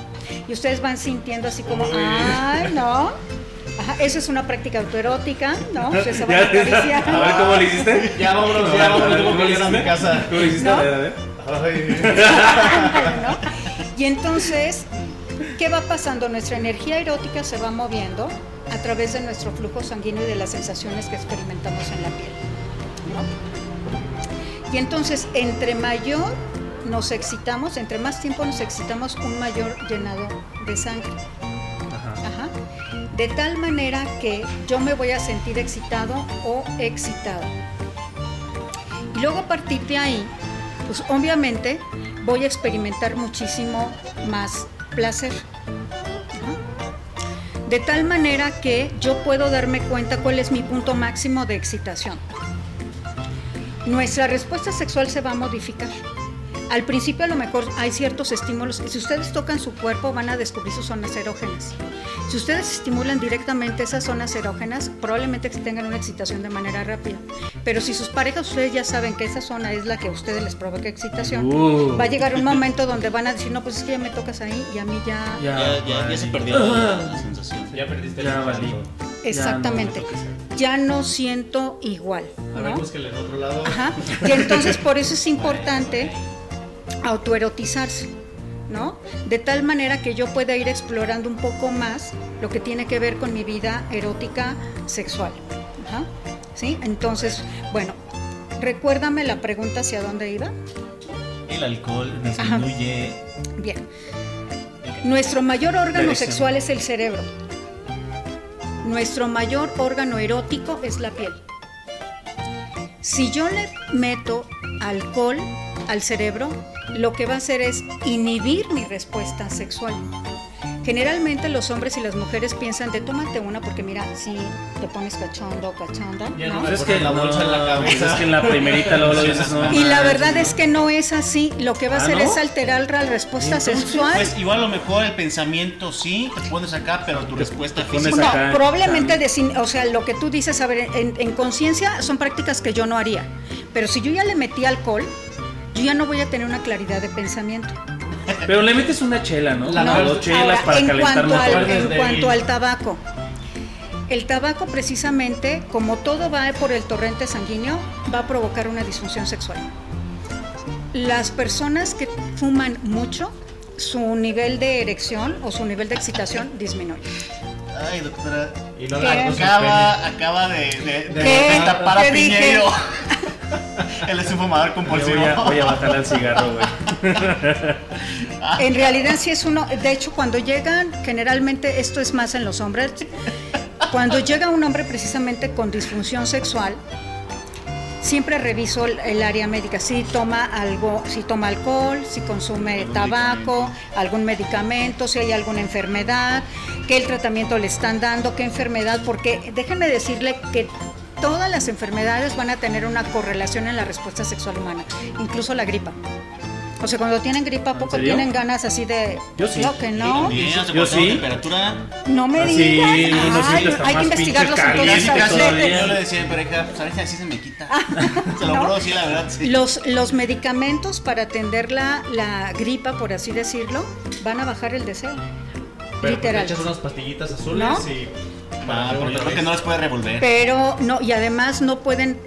y ustedes van sintiendo así como, ay, ¿no? Ajá, eso es una práctica autoerótica, ¿no? Ustedes se van acariciando. A ver cómo le hiciste. Ya vámonos, ya vámonos, tengo ¿cómo que ir a mi hiciste? casa. ¿Cómo le hiciste? ¿No? A ver, a ver. ¿no? Y entonces, ¿qué va pasando? Nuestra energía erótica se va moviendo a través de nuestro flujo sanguíneo y de las sensaciones que experimentamos en la piel. ¿no? Y entonces, entre mayor nos excitamos, entre más tiempo nos excitamos, un mayor llenado de sangre. Ajá. Ajá. De tal manera que yo me voy a sentir excitado o excitado. Y luego a partir de ahí, pues obviamente voy a experimentar muchísimo más placer. De tal manera que yo puedo darme cuenta cuál es mi punto máximo de excitación. Nuestra respuesta sexual se va a modificar. Al principio a lo mejor hay ciertos estímulos y si ustedes tocan su cuerpo van a descubrir sus zonas erógenas. Si ustedes estimulan directamente esas zonas erógenas, probablemente tengan una excitación de manera rápida. Pero si sus parejas ustedes ya saben que esa zona es la que a ustedes les provoca excitación, Uh. va a llegar un momento donde van a decir, no, pues es que ya me tocas ahí y a mí ya... Ya, Ya, ya, ya se perdió la, la sensación. Ya perdiste Ya el. Exactamente. Ya no Ya siento igual. A ver, ¿no? en otro lado. Ajá. Y entonces por eso es importante autoerotizarse, ¿no? De tal manera que yo pueda ir explorando un poco más lo que tiene que ver con mi vida erótica sexual. Ajá. ¿Sí? Entonces, bueno, recuérdame la pregunta hacia dónde iba. El alcohol Ajá. disminuye. Bien. Nuestro mayor órgano sexual es el cerebro. Nuestro mayor órgano erótico es la piel. Si yo le meto alcohol al cerebro, lo que va a hacer es inhibir mi respuesta sexual. Generalmente los hombres y las mujeres piensan de tómate una porque mira, si te pones cachondo, cachonda, Ya ¿no? no Es que la bolsa en la no, cabeza. es que en la primerita luego lo dices, no Y la verdad es que no es así. Lo que va a ¿Ah, hacer no? es alterar la respuesta sexual. Pues igual a lo mejor el pensamiento sí, te pones acá, pero tu respuesta pones física. No, acá, probablemente, desin- o sea, lo que tú dices, a ver, en, en conciencia son prácticas que yo no haría. Pero si yo ya le metí alcohol, yo ya no voy a tener una claridad de pensamiento. Pero le metes una chela, ¿no? La Una verdad- o dos chelas Ahora, para en calentar cuanto, en al tabaco, el tabaco precisamente, como todo va por el torrente sanguíneo, va a provocar una disfunción sexual. Las personas que fuman mucho, su nivel de erección o su nivel de excitación disminuye. Ay, doctora. Acaba, acaba de, de, de- ¿Qué? de tapar a ¿Qué dije? Piñeiro. Él es un fumador compulsivo. voy, a, voy a bajarle al cigarro, güey. En realidad sí es uno, de hecho cuando llegan, generalmente esto es más en los hombres, cuando llega un hombre precisamente con disfunción sexual, siempre reviso el, área médica, si toma algo, si toma alcohol, si consume Algún tabaco, algún medicamento, si hay alguna enfermedad, qué el tratamiento le están dando, qué enfermedad, porque déjenme decirle que todas las enfermedades van a tener una correlación en la respuesta sexual humana, incluso la gripa. O sea, cuando tienen gripa, ¿a poco tienen ganas así de... Yo sí. No, que no. Yo sí. temperatura. No me Ah, sí, digas. uno Ay, hay que todavía. ustedes. Yo le decía a mi pareja, pues a veces así se me quita. Se lo ¿No? juro, sí, la verdad, sí. Los, los medicamentos para atender la, la gripa, por así decirlo, van a bajar el deseo. Pero te literal. echas unas pastillitas azules ¿No? y. Ah, pero yo creo que no les puede revolver. Pero no, y además no pueden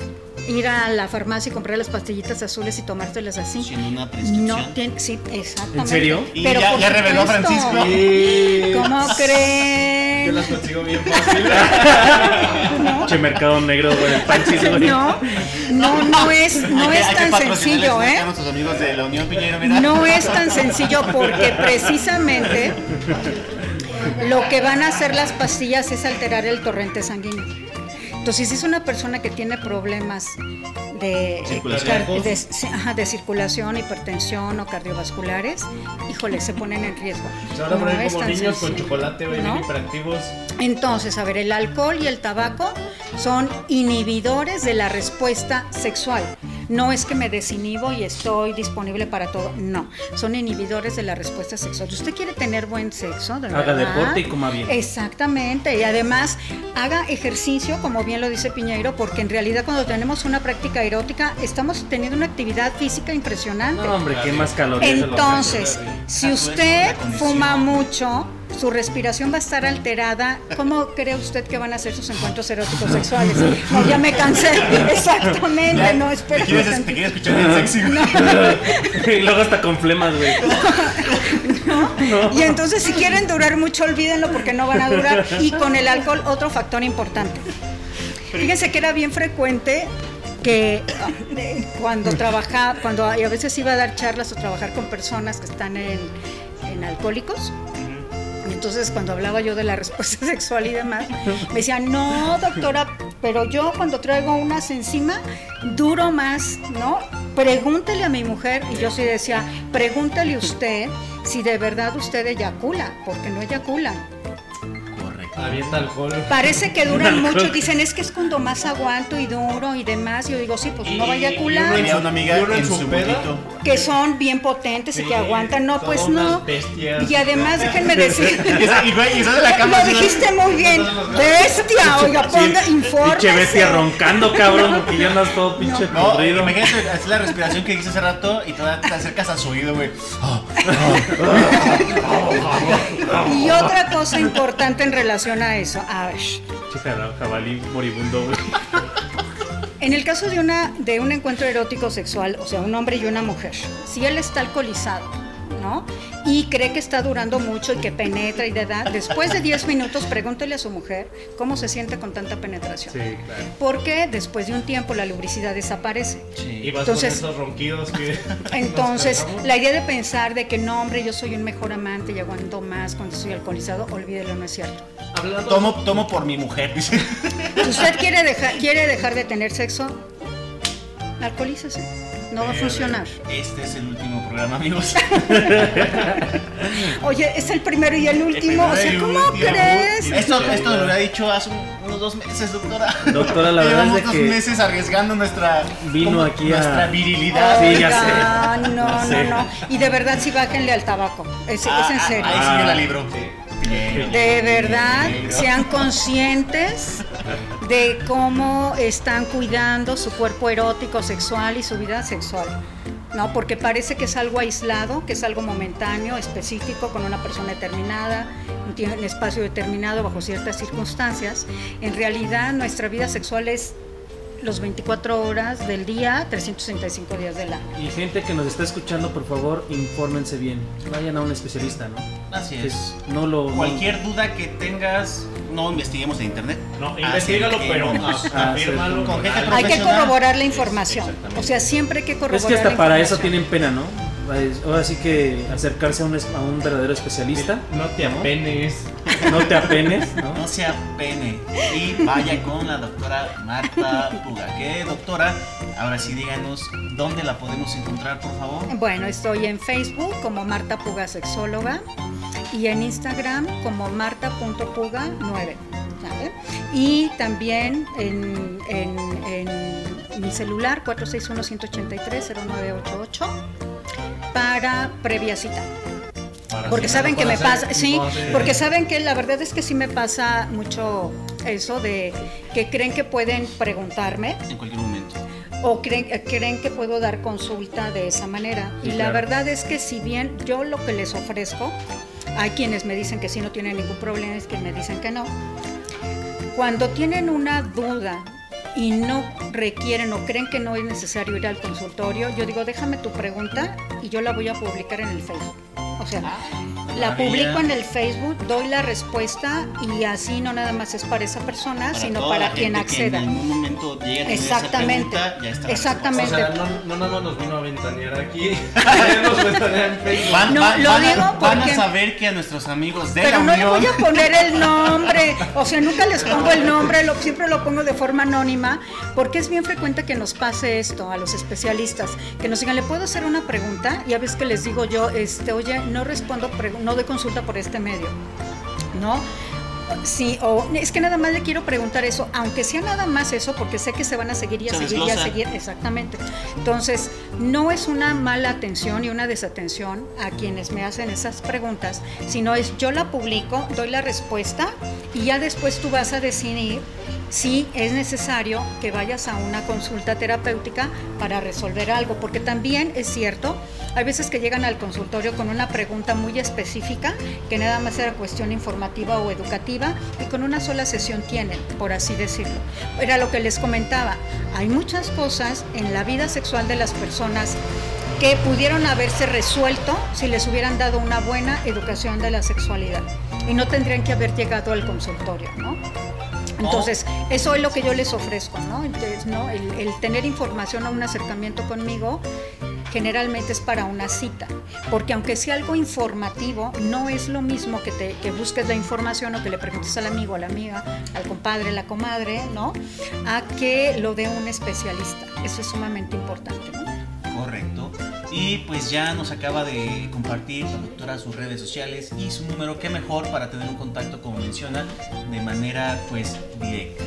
ir a la farmacia y comprar las pastillitas azules y tomárselas así. Sin una prescripción. No tiene, sí, exactamente. ¿En serio? Y Pero ya- reveló supuesto. Francisco. Sí. ¿Cómo creen? Yo las consigo bien fácil. Che mercado negro, güey, el panchis, güey. No, no, no es, no es tan sencillo, ¿eh? A nuestros amigos de la Unión Piñero, mira. No es tan sencillo porque precisamente lo que van a hacer las pastillas es alterar el torrente sanguíneo. Entonces, si es una persona que tiene problemas de, Circulación. car- de- circulación, hipertensión o cardiovasculares, híjole, se ponen en riesgo. Se van a No poner es como tan niños con chocolate, bien hiperactivos. Entonces, a ver, el alcohol y el tabaco son inhibidores de la respuesta sexual. No es que me desinhibo y estoy disponible para todo. No, son inhibidores de la respuesta sexual. Si usted quiere tener buen sexo, de Haga verdad, deporte y coma bien. Exactamente, y además haga ejercicio, como bien lo dice Piñeiro, porque en realidad cuando tenemos una práctica erótica estamos teniendo una actividad física impresionante. No, hombre, qué más calorías. Entonces, si Ah, usted fuma mucho, su respiración va a estar alterada. ¿Cómo cree usted que van a ser sus encuentros eróticos sexuales? No, ya me cansé. Exactamente, Ya, no, te espera. quieres, te quieres escuchar bien sexy. y luego hasta con flemas, güey. Y entonces, si quieren durar mucho, olvídenlo porque no van a durar. Y con el alcohol, otro factor importante. Fíjense que era bien frecuente que eh, cuando trabajaba, cuando a veces iba a dar charlas o trabajar con personas que están en, en alcohólicos, entonces cuando hablaba yo de la respuesta sexual y demás, me decían, no, doctora, pero yo cuando traigo unas encima, duro más, ¿no? Pregúntele a mi mujer, y yo sí decía, pregúntele usted si de verdad usted eyacula, porque no eyaculan. Avienta alcohol. Parece que duran mucho, dicen, es que es cuando más aguanto y duro y demás. Yo digo, sí, pues no vaya a. Tenía una amiga en su que son bien potentes y que aguantan. No, pues no. bestias. Y además, déjenme decir. Y, en la cama. Lo dijiste muy bien. Bestia, oiga, ponga, informe. Pinche bestia roncando, cabrón, porque ya andas todo pinche No, podrido. imagínate, es la respiración que hice hace rato y todavía te acercas a su oído, güey. Y otra cosa importante en relación a eso. A ver, jabalí moribundo, en el caso de, una, de un encuentro erótico sexual, o sea, un hombre y una mujer, si él está alcoholizado, ¿no? Y cree que está durando mucho y que penetra y de edad, después de 10 minutos pregúntele a su mujer cómo se siente con tanta penetración. Sí, claro. Porque después de un tiempo la lubricidad desaparece. Y vas Entonces- con esos ronquidos que. Entonces, la idea de pensar de que no, hombre, yo soy un mejor amante y aguanto más cuando estoy alcoholizado, olvídelo, no es cierto. Hablando. Tomo, tomo por mi mujer, dice. Si usted quiere dejar, quiere dejar de tener sexo, alcoholícese. No va a funcionar. Este es el último programa, amigos. Oye, es el primero y el último. O sea, ¿cómo último. crees? Esto, esto lo había dicho hace un- unos dos meses, doctora. Doctora, la verdad Llevamos es de dos que meses arriesgando nuestra, vino como aquí a- nuestra virilidad. Sí, ya sé. Oiga, No, sé. no, no. Y de verdad, sí, bájenle al tabaco. Es, Ah, es en ah, serio. Ahí sigue la libro. De verdad, sean conscientes de cómo están cuidando su cuerpo erótico, sexual y su vida sexual. No, porque parece que es algo aislado, que es algo momentáneo, específico, con una persona determinada, un espacio determinado, bajo ciertas circunstancias. En realidad, nuestra vida sexual es los 24 horas del día, 365 días del año. Y gente que nos está escuchando, por favor, infórmense bien. Vayan a un especialista, ¿no? Así es. Es- no lo. no- Cualquier duda que tengas, no investiguemos en internet. No, investigalo, pero. Ah, afírmalo. Con gente Hay que corroborar la información. O sea, siempre hay que corroborar Es que hasta la para eso tienen pena, ¿no? Ahora sí que acercarse a un, es- a un verdadero especialista. No te apenes. No te apenes, ¿no? No se apene y vaya con la doctora Marta Puga. ¿Qué doctora? Ahora sí díganos dónde la podemos encontrar, por favor. Bueno, estoy en Facebook como Marta Puga Sexóloga y en Instagram como marta.puga9. ¿sale? Y también en, en- en mi celular 461-183-0988 para previa cita. Porque saben que me pasa, sí, porque saben que la verdad es que sí me pasa mucho eso de que creen que pueden preguntarme En cualquier momento. o creen, creen que puedo dar consulta de esa manera. Sí, y la claro. verdad es que si bien yo lo que les ofrezco, hay quienes me dicen que sí no tienen ningún problema, es que me dicen que no. Cuando tienen una duda y no requieren o creen que no es necesario ir al consultorio, yo digo, déjame tu pregunta y yo la voy a publicar en el Facebook. O sea, la publico en el Facebook, doy la respuesta y así no nada más es para esa persona, sino para quien que acceda. en algún momento llegue a tener esa Exactamente. pregunta, ya está Exactamente. O sea, no, no nada más nos vino a ventanear aquí. Nos ventanear en Facebook. Van, No, van- lo van a- digo van a porque- saber que a nuestros amigos de Pero la no le Unión voy a poner el nombre, o sea, nunca les pongo el nombre, lo, siempre lo pongo de forma anónima, porque es bien frecuente que nos pase esto a los especialistas, que nos digan, ¿le puedo hacer una pregunta? Y a veces que les digo yo, este, oye, no respondo, pregu- no doy consulta por este medio, ¿no? Sí, o es que nada más le quiero preguntar eso, aunque sea nada más eso, porque sé que se van a seguir y a Se seguir y a seguir, exactamente. Entonces, no es una mala atención y una desatención a quienes me hacen esas preguntas, sino es yo la publico, doy la respuesta y ya después tú vas a decidir si es necesario que vayas a una consulta terapéutica para resolver algo, porque también es cierto, hay veces que llegan al consultorio con una pregunta muy específica, que nada más era cuestión informativa o educativa, y con una sola sesión tienen, por así decirlo. Era lo que les comentaba, hay muchas cosas en la vida sexual de las personas que pudieron haberse resuelto si les hubieran dado una buena educación de la sexualidad y no tendrían que haber llegado al consultorio, ¿no? Entonces, eso es lo que yo les ofrezco, ¿no? Entonces, ¿no? El, el tener información o un acercamiento conmigo generalmente es para una cita, porque aunque sea algo informativo, no es lo mismo que, te, que busques la información o que le preguntes al amigo, a la amiga, al compadre, la comadre, ¿no? A que lo dé un especialista. Eso es sumamente importante, ¿no? Correcto. Y pues ya nos acaba de compartir la doctora sus redes sociales y su número, qué mejor para tener un contacto, como menciona, de manera pues directa.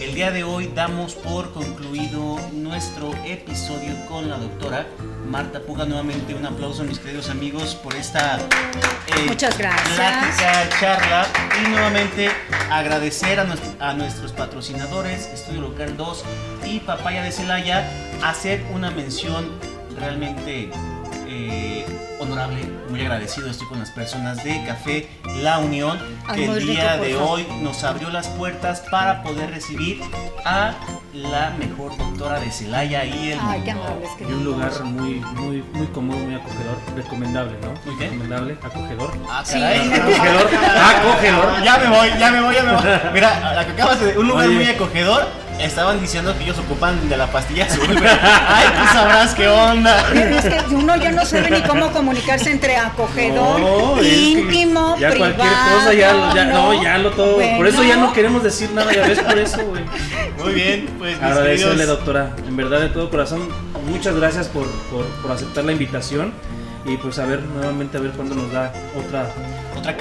El día de hoy damos por concluido nuestro episodio con la doctora Marta Puga. Nuevamente un aplauso, mis queridos amigos, por esta eh, Muchas gracias. plática, charla. Y nuevamente agradecer a, nuestro- a nuestros patrocinadores, Estudio Local 2 y Papaya de Celaya, hacer una mención realmente eh, honorable, muy agradecido estoy con las personas de Café La Unión, que el día de hoy nos abrió las puertas para poder recibir a la mejor doctora de Celaya y el Ay, amables, qué Y un lugar muy, muy, muy cómodo, muy acogedor, recomendable, ¿no? Muy bien. Recomendable, acogedor. Ah, Sí. Acogedor, acogedor. Ya me voy, ya me voy, ya me voy. Mira, la que acabas de un lugar Oye. muy acogedor. Estaban diciendo que ellos ocupan de la pastilla azul. güey. Ay, tú sabrás qué onda. Pero es que uno ya no sabe ni cómo comunicarse entre acogedor, No, es que íntimo, ya privado. cualquier cosa ya, lo- ya no, ya lo todo. Por eso ya no queremos decir nada, ya ves por eso, güey. Muy bien, pues Agradecerle, doctora, en verdad de todo corazón, muchas gracias por, por, por aceptar la invitación y pues a ver nuevamente a ver cuándo nos da otra Otra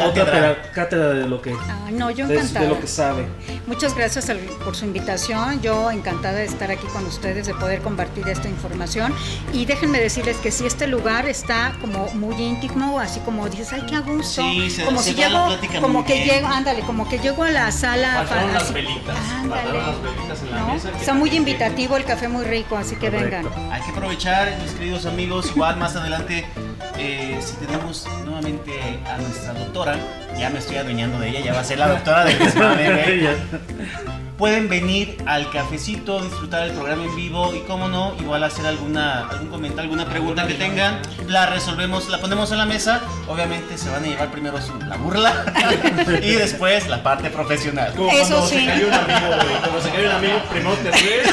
cátedra. de lo que Ah, no, yo de, encantada. de lo que sabe. Muchas gracias al- por su invitación. Yo encantada de estar aquí con ustedes, de poder compartir esta información. Y déjenme decirles que si este lugar está como muy íntimo, así como dices, ay, qué a gusto. Sí, se- como se si llego, plática como que bien. llego, ándale, como que llego a la sala. Fa- las así- velitas. Ándale. Las velitas en la ¿no? mesa. que Está muy invitativo, el café muy rico, así que Correcto. vengan. Hay que aprovechar, mis queridos amigos. Igual más adelante, eh, si tenemos nuevamente a nuestra doctora, ya me estoy adueñando de ella, ya va a ser la doctora güey. Ya. Pueden venir al cafecito, disfrutar el programa en vivo y, como no, igual hacer alguna, algún comentario, alguna pregunta que tengan. La resolvemos, la ponemos en la mesa. Obviamente se van a llevar primero su, la burla y después la parte profesional. Como Eso cuando sí. se cae un amigo, güey. Cuando se cae un amigo, primero te ríes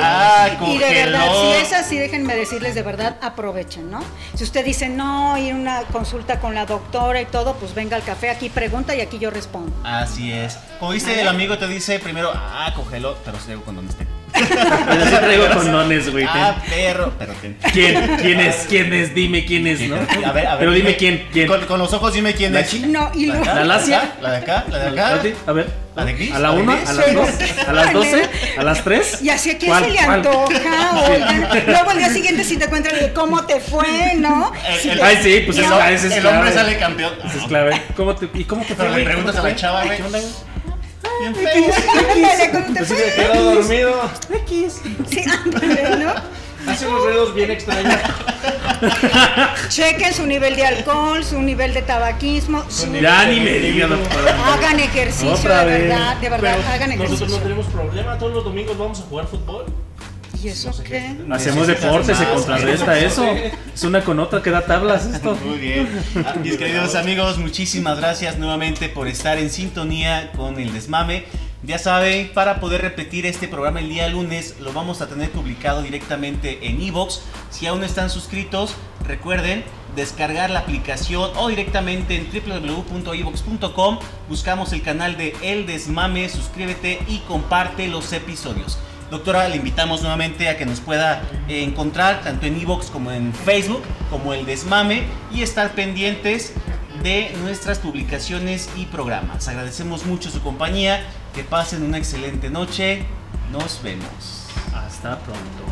Ah, Y de verdad, si es así, déjenme decirles de verdad, aprovechen, ¿no? Si usted dice, no, ir a una consulta con la doctora y todo, pues venga al café, aquí pregunta y aquí yo respondo. Así es. Como viste, el amigo te dice primero, ah, cógelo, pero si con donde esté. Pero sí traigo condones, güey. Ah, perro, pero. ¿Quién? ¿Quién es? ¿Quién es? Dime quién es, ¿no? A ver, a ver. Pero dime quién, quién. Con, con los ojos dime quién ¿La es. chi- No, y ¿La, lacia? ¿La de acá? ¿La de acá? A ver. ¿La de gris? ¿A la ¿La de 1? gris? ¿A las 2? ¿A las 12? ¿A las 3? Y así a quién se le antoja, oigan. Luego al día siguiente si te encuentran de cómo te fue, ¿no? El- el- Ay, sí, pues el, es, hom- ese es el hombre sale campeón. Es clave. ¿Cómo te, ¿Y cómo te fue, Pero le güey? preguntas ¿Cómo a la te chava, fue? güey. ¿Qué onda, güey? Bien feo. Ándale, ¿cómo te Se fue? quedó dormido. Sí, ándale, ¿no? Hace unos ruidos bien extraños. Chequen su nivel de alcohol, su nivel de tabaquismo, su- Ya ni me digas, doctora. hagan ejercicio Otra de vez. verdad, de verdad, Pero hagan nosotros no ejercicio. tenemos problema. Todos los domingos vamos a jugar fútbol. ¿Y eso qué? Hacemos deporte, se contrarresta eso. Es una con otra que da tablas esto. Muy bien. Ah, Mis queridos amigos, muchísimas gracias nuevamente por estar en sintonía con el desmame. Ya saben, para poder repetir este programa el día lunes, lo vamos a tener publicado directamente en iVoox. Si aún no están suscritos, recuerden descargar la aplicación o directamente en www.ivox.com. Buscamos el canal de El Desmame, suscríbete y comparte los episodios. Doctora, le invitamos nuevamente a que nos pueda eh, encontrar tanto en iVoox como en Facebook, como El Desmame, y estar pendientes de nuestras publicaciones y programas. Agradecemos mucho su compañía, que pasen una excelente noche, nos vemos. Hasta pronto.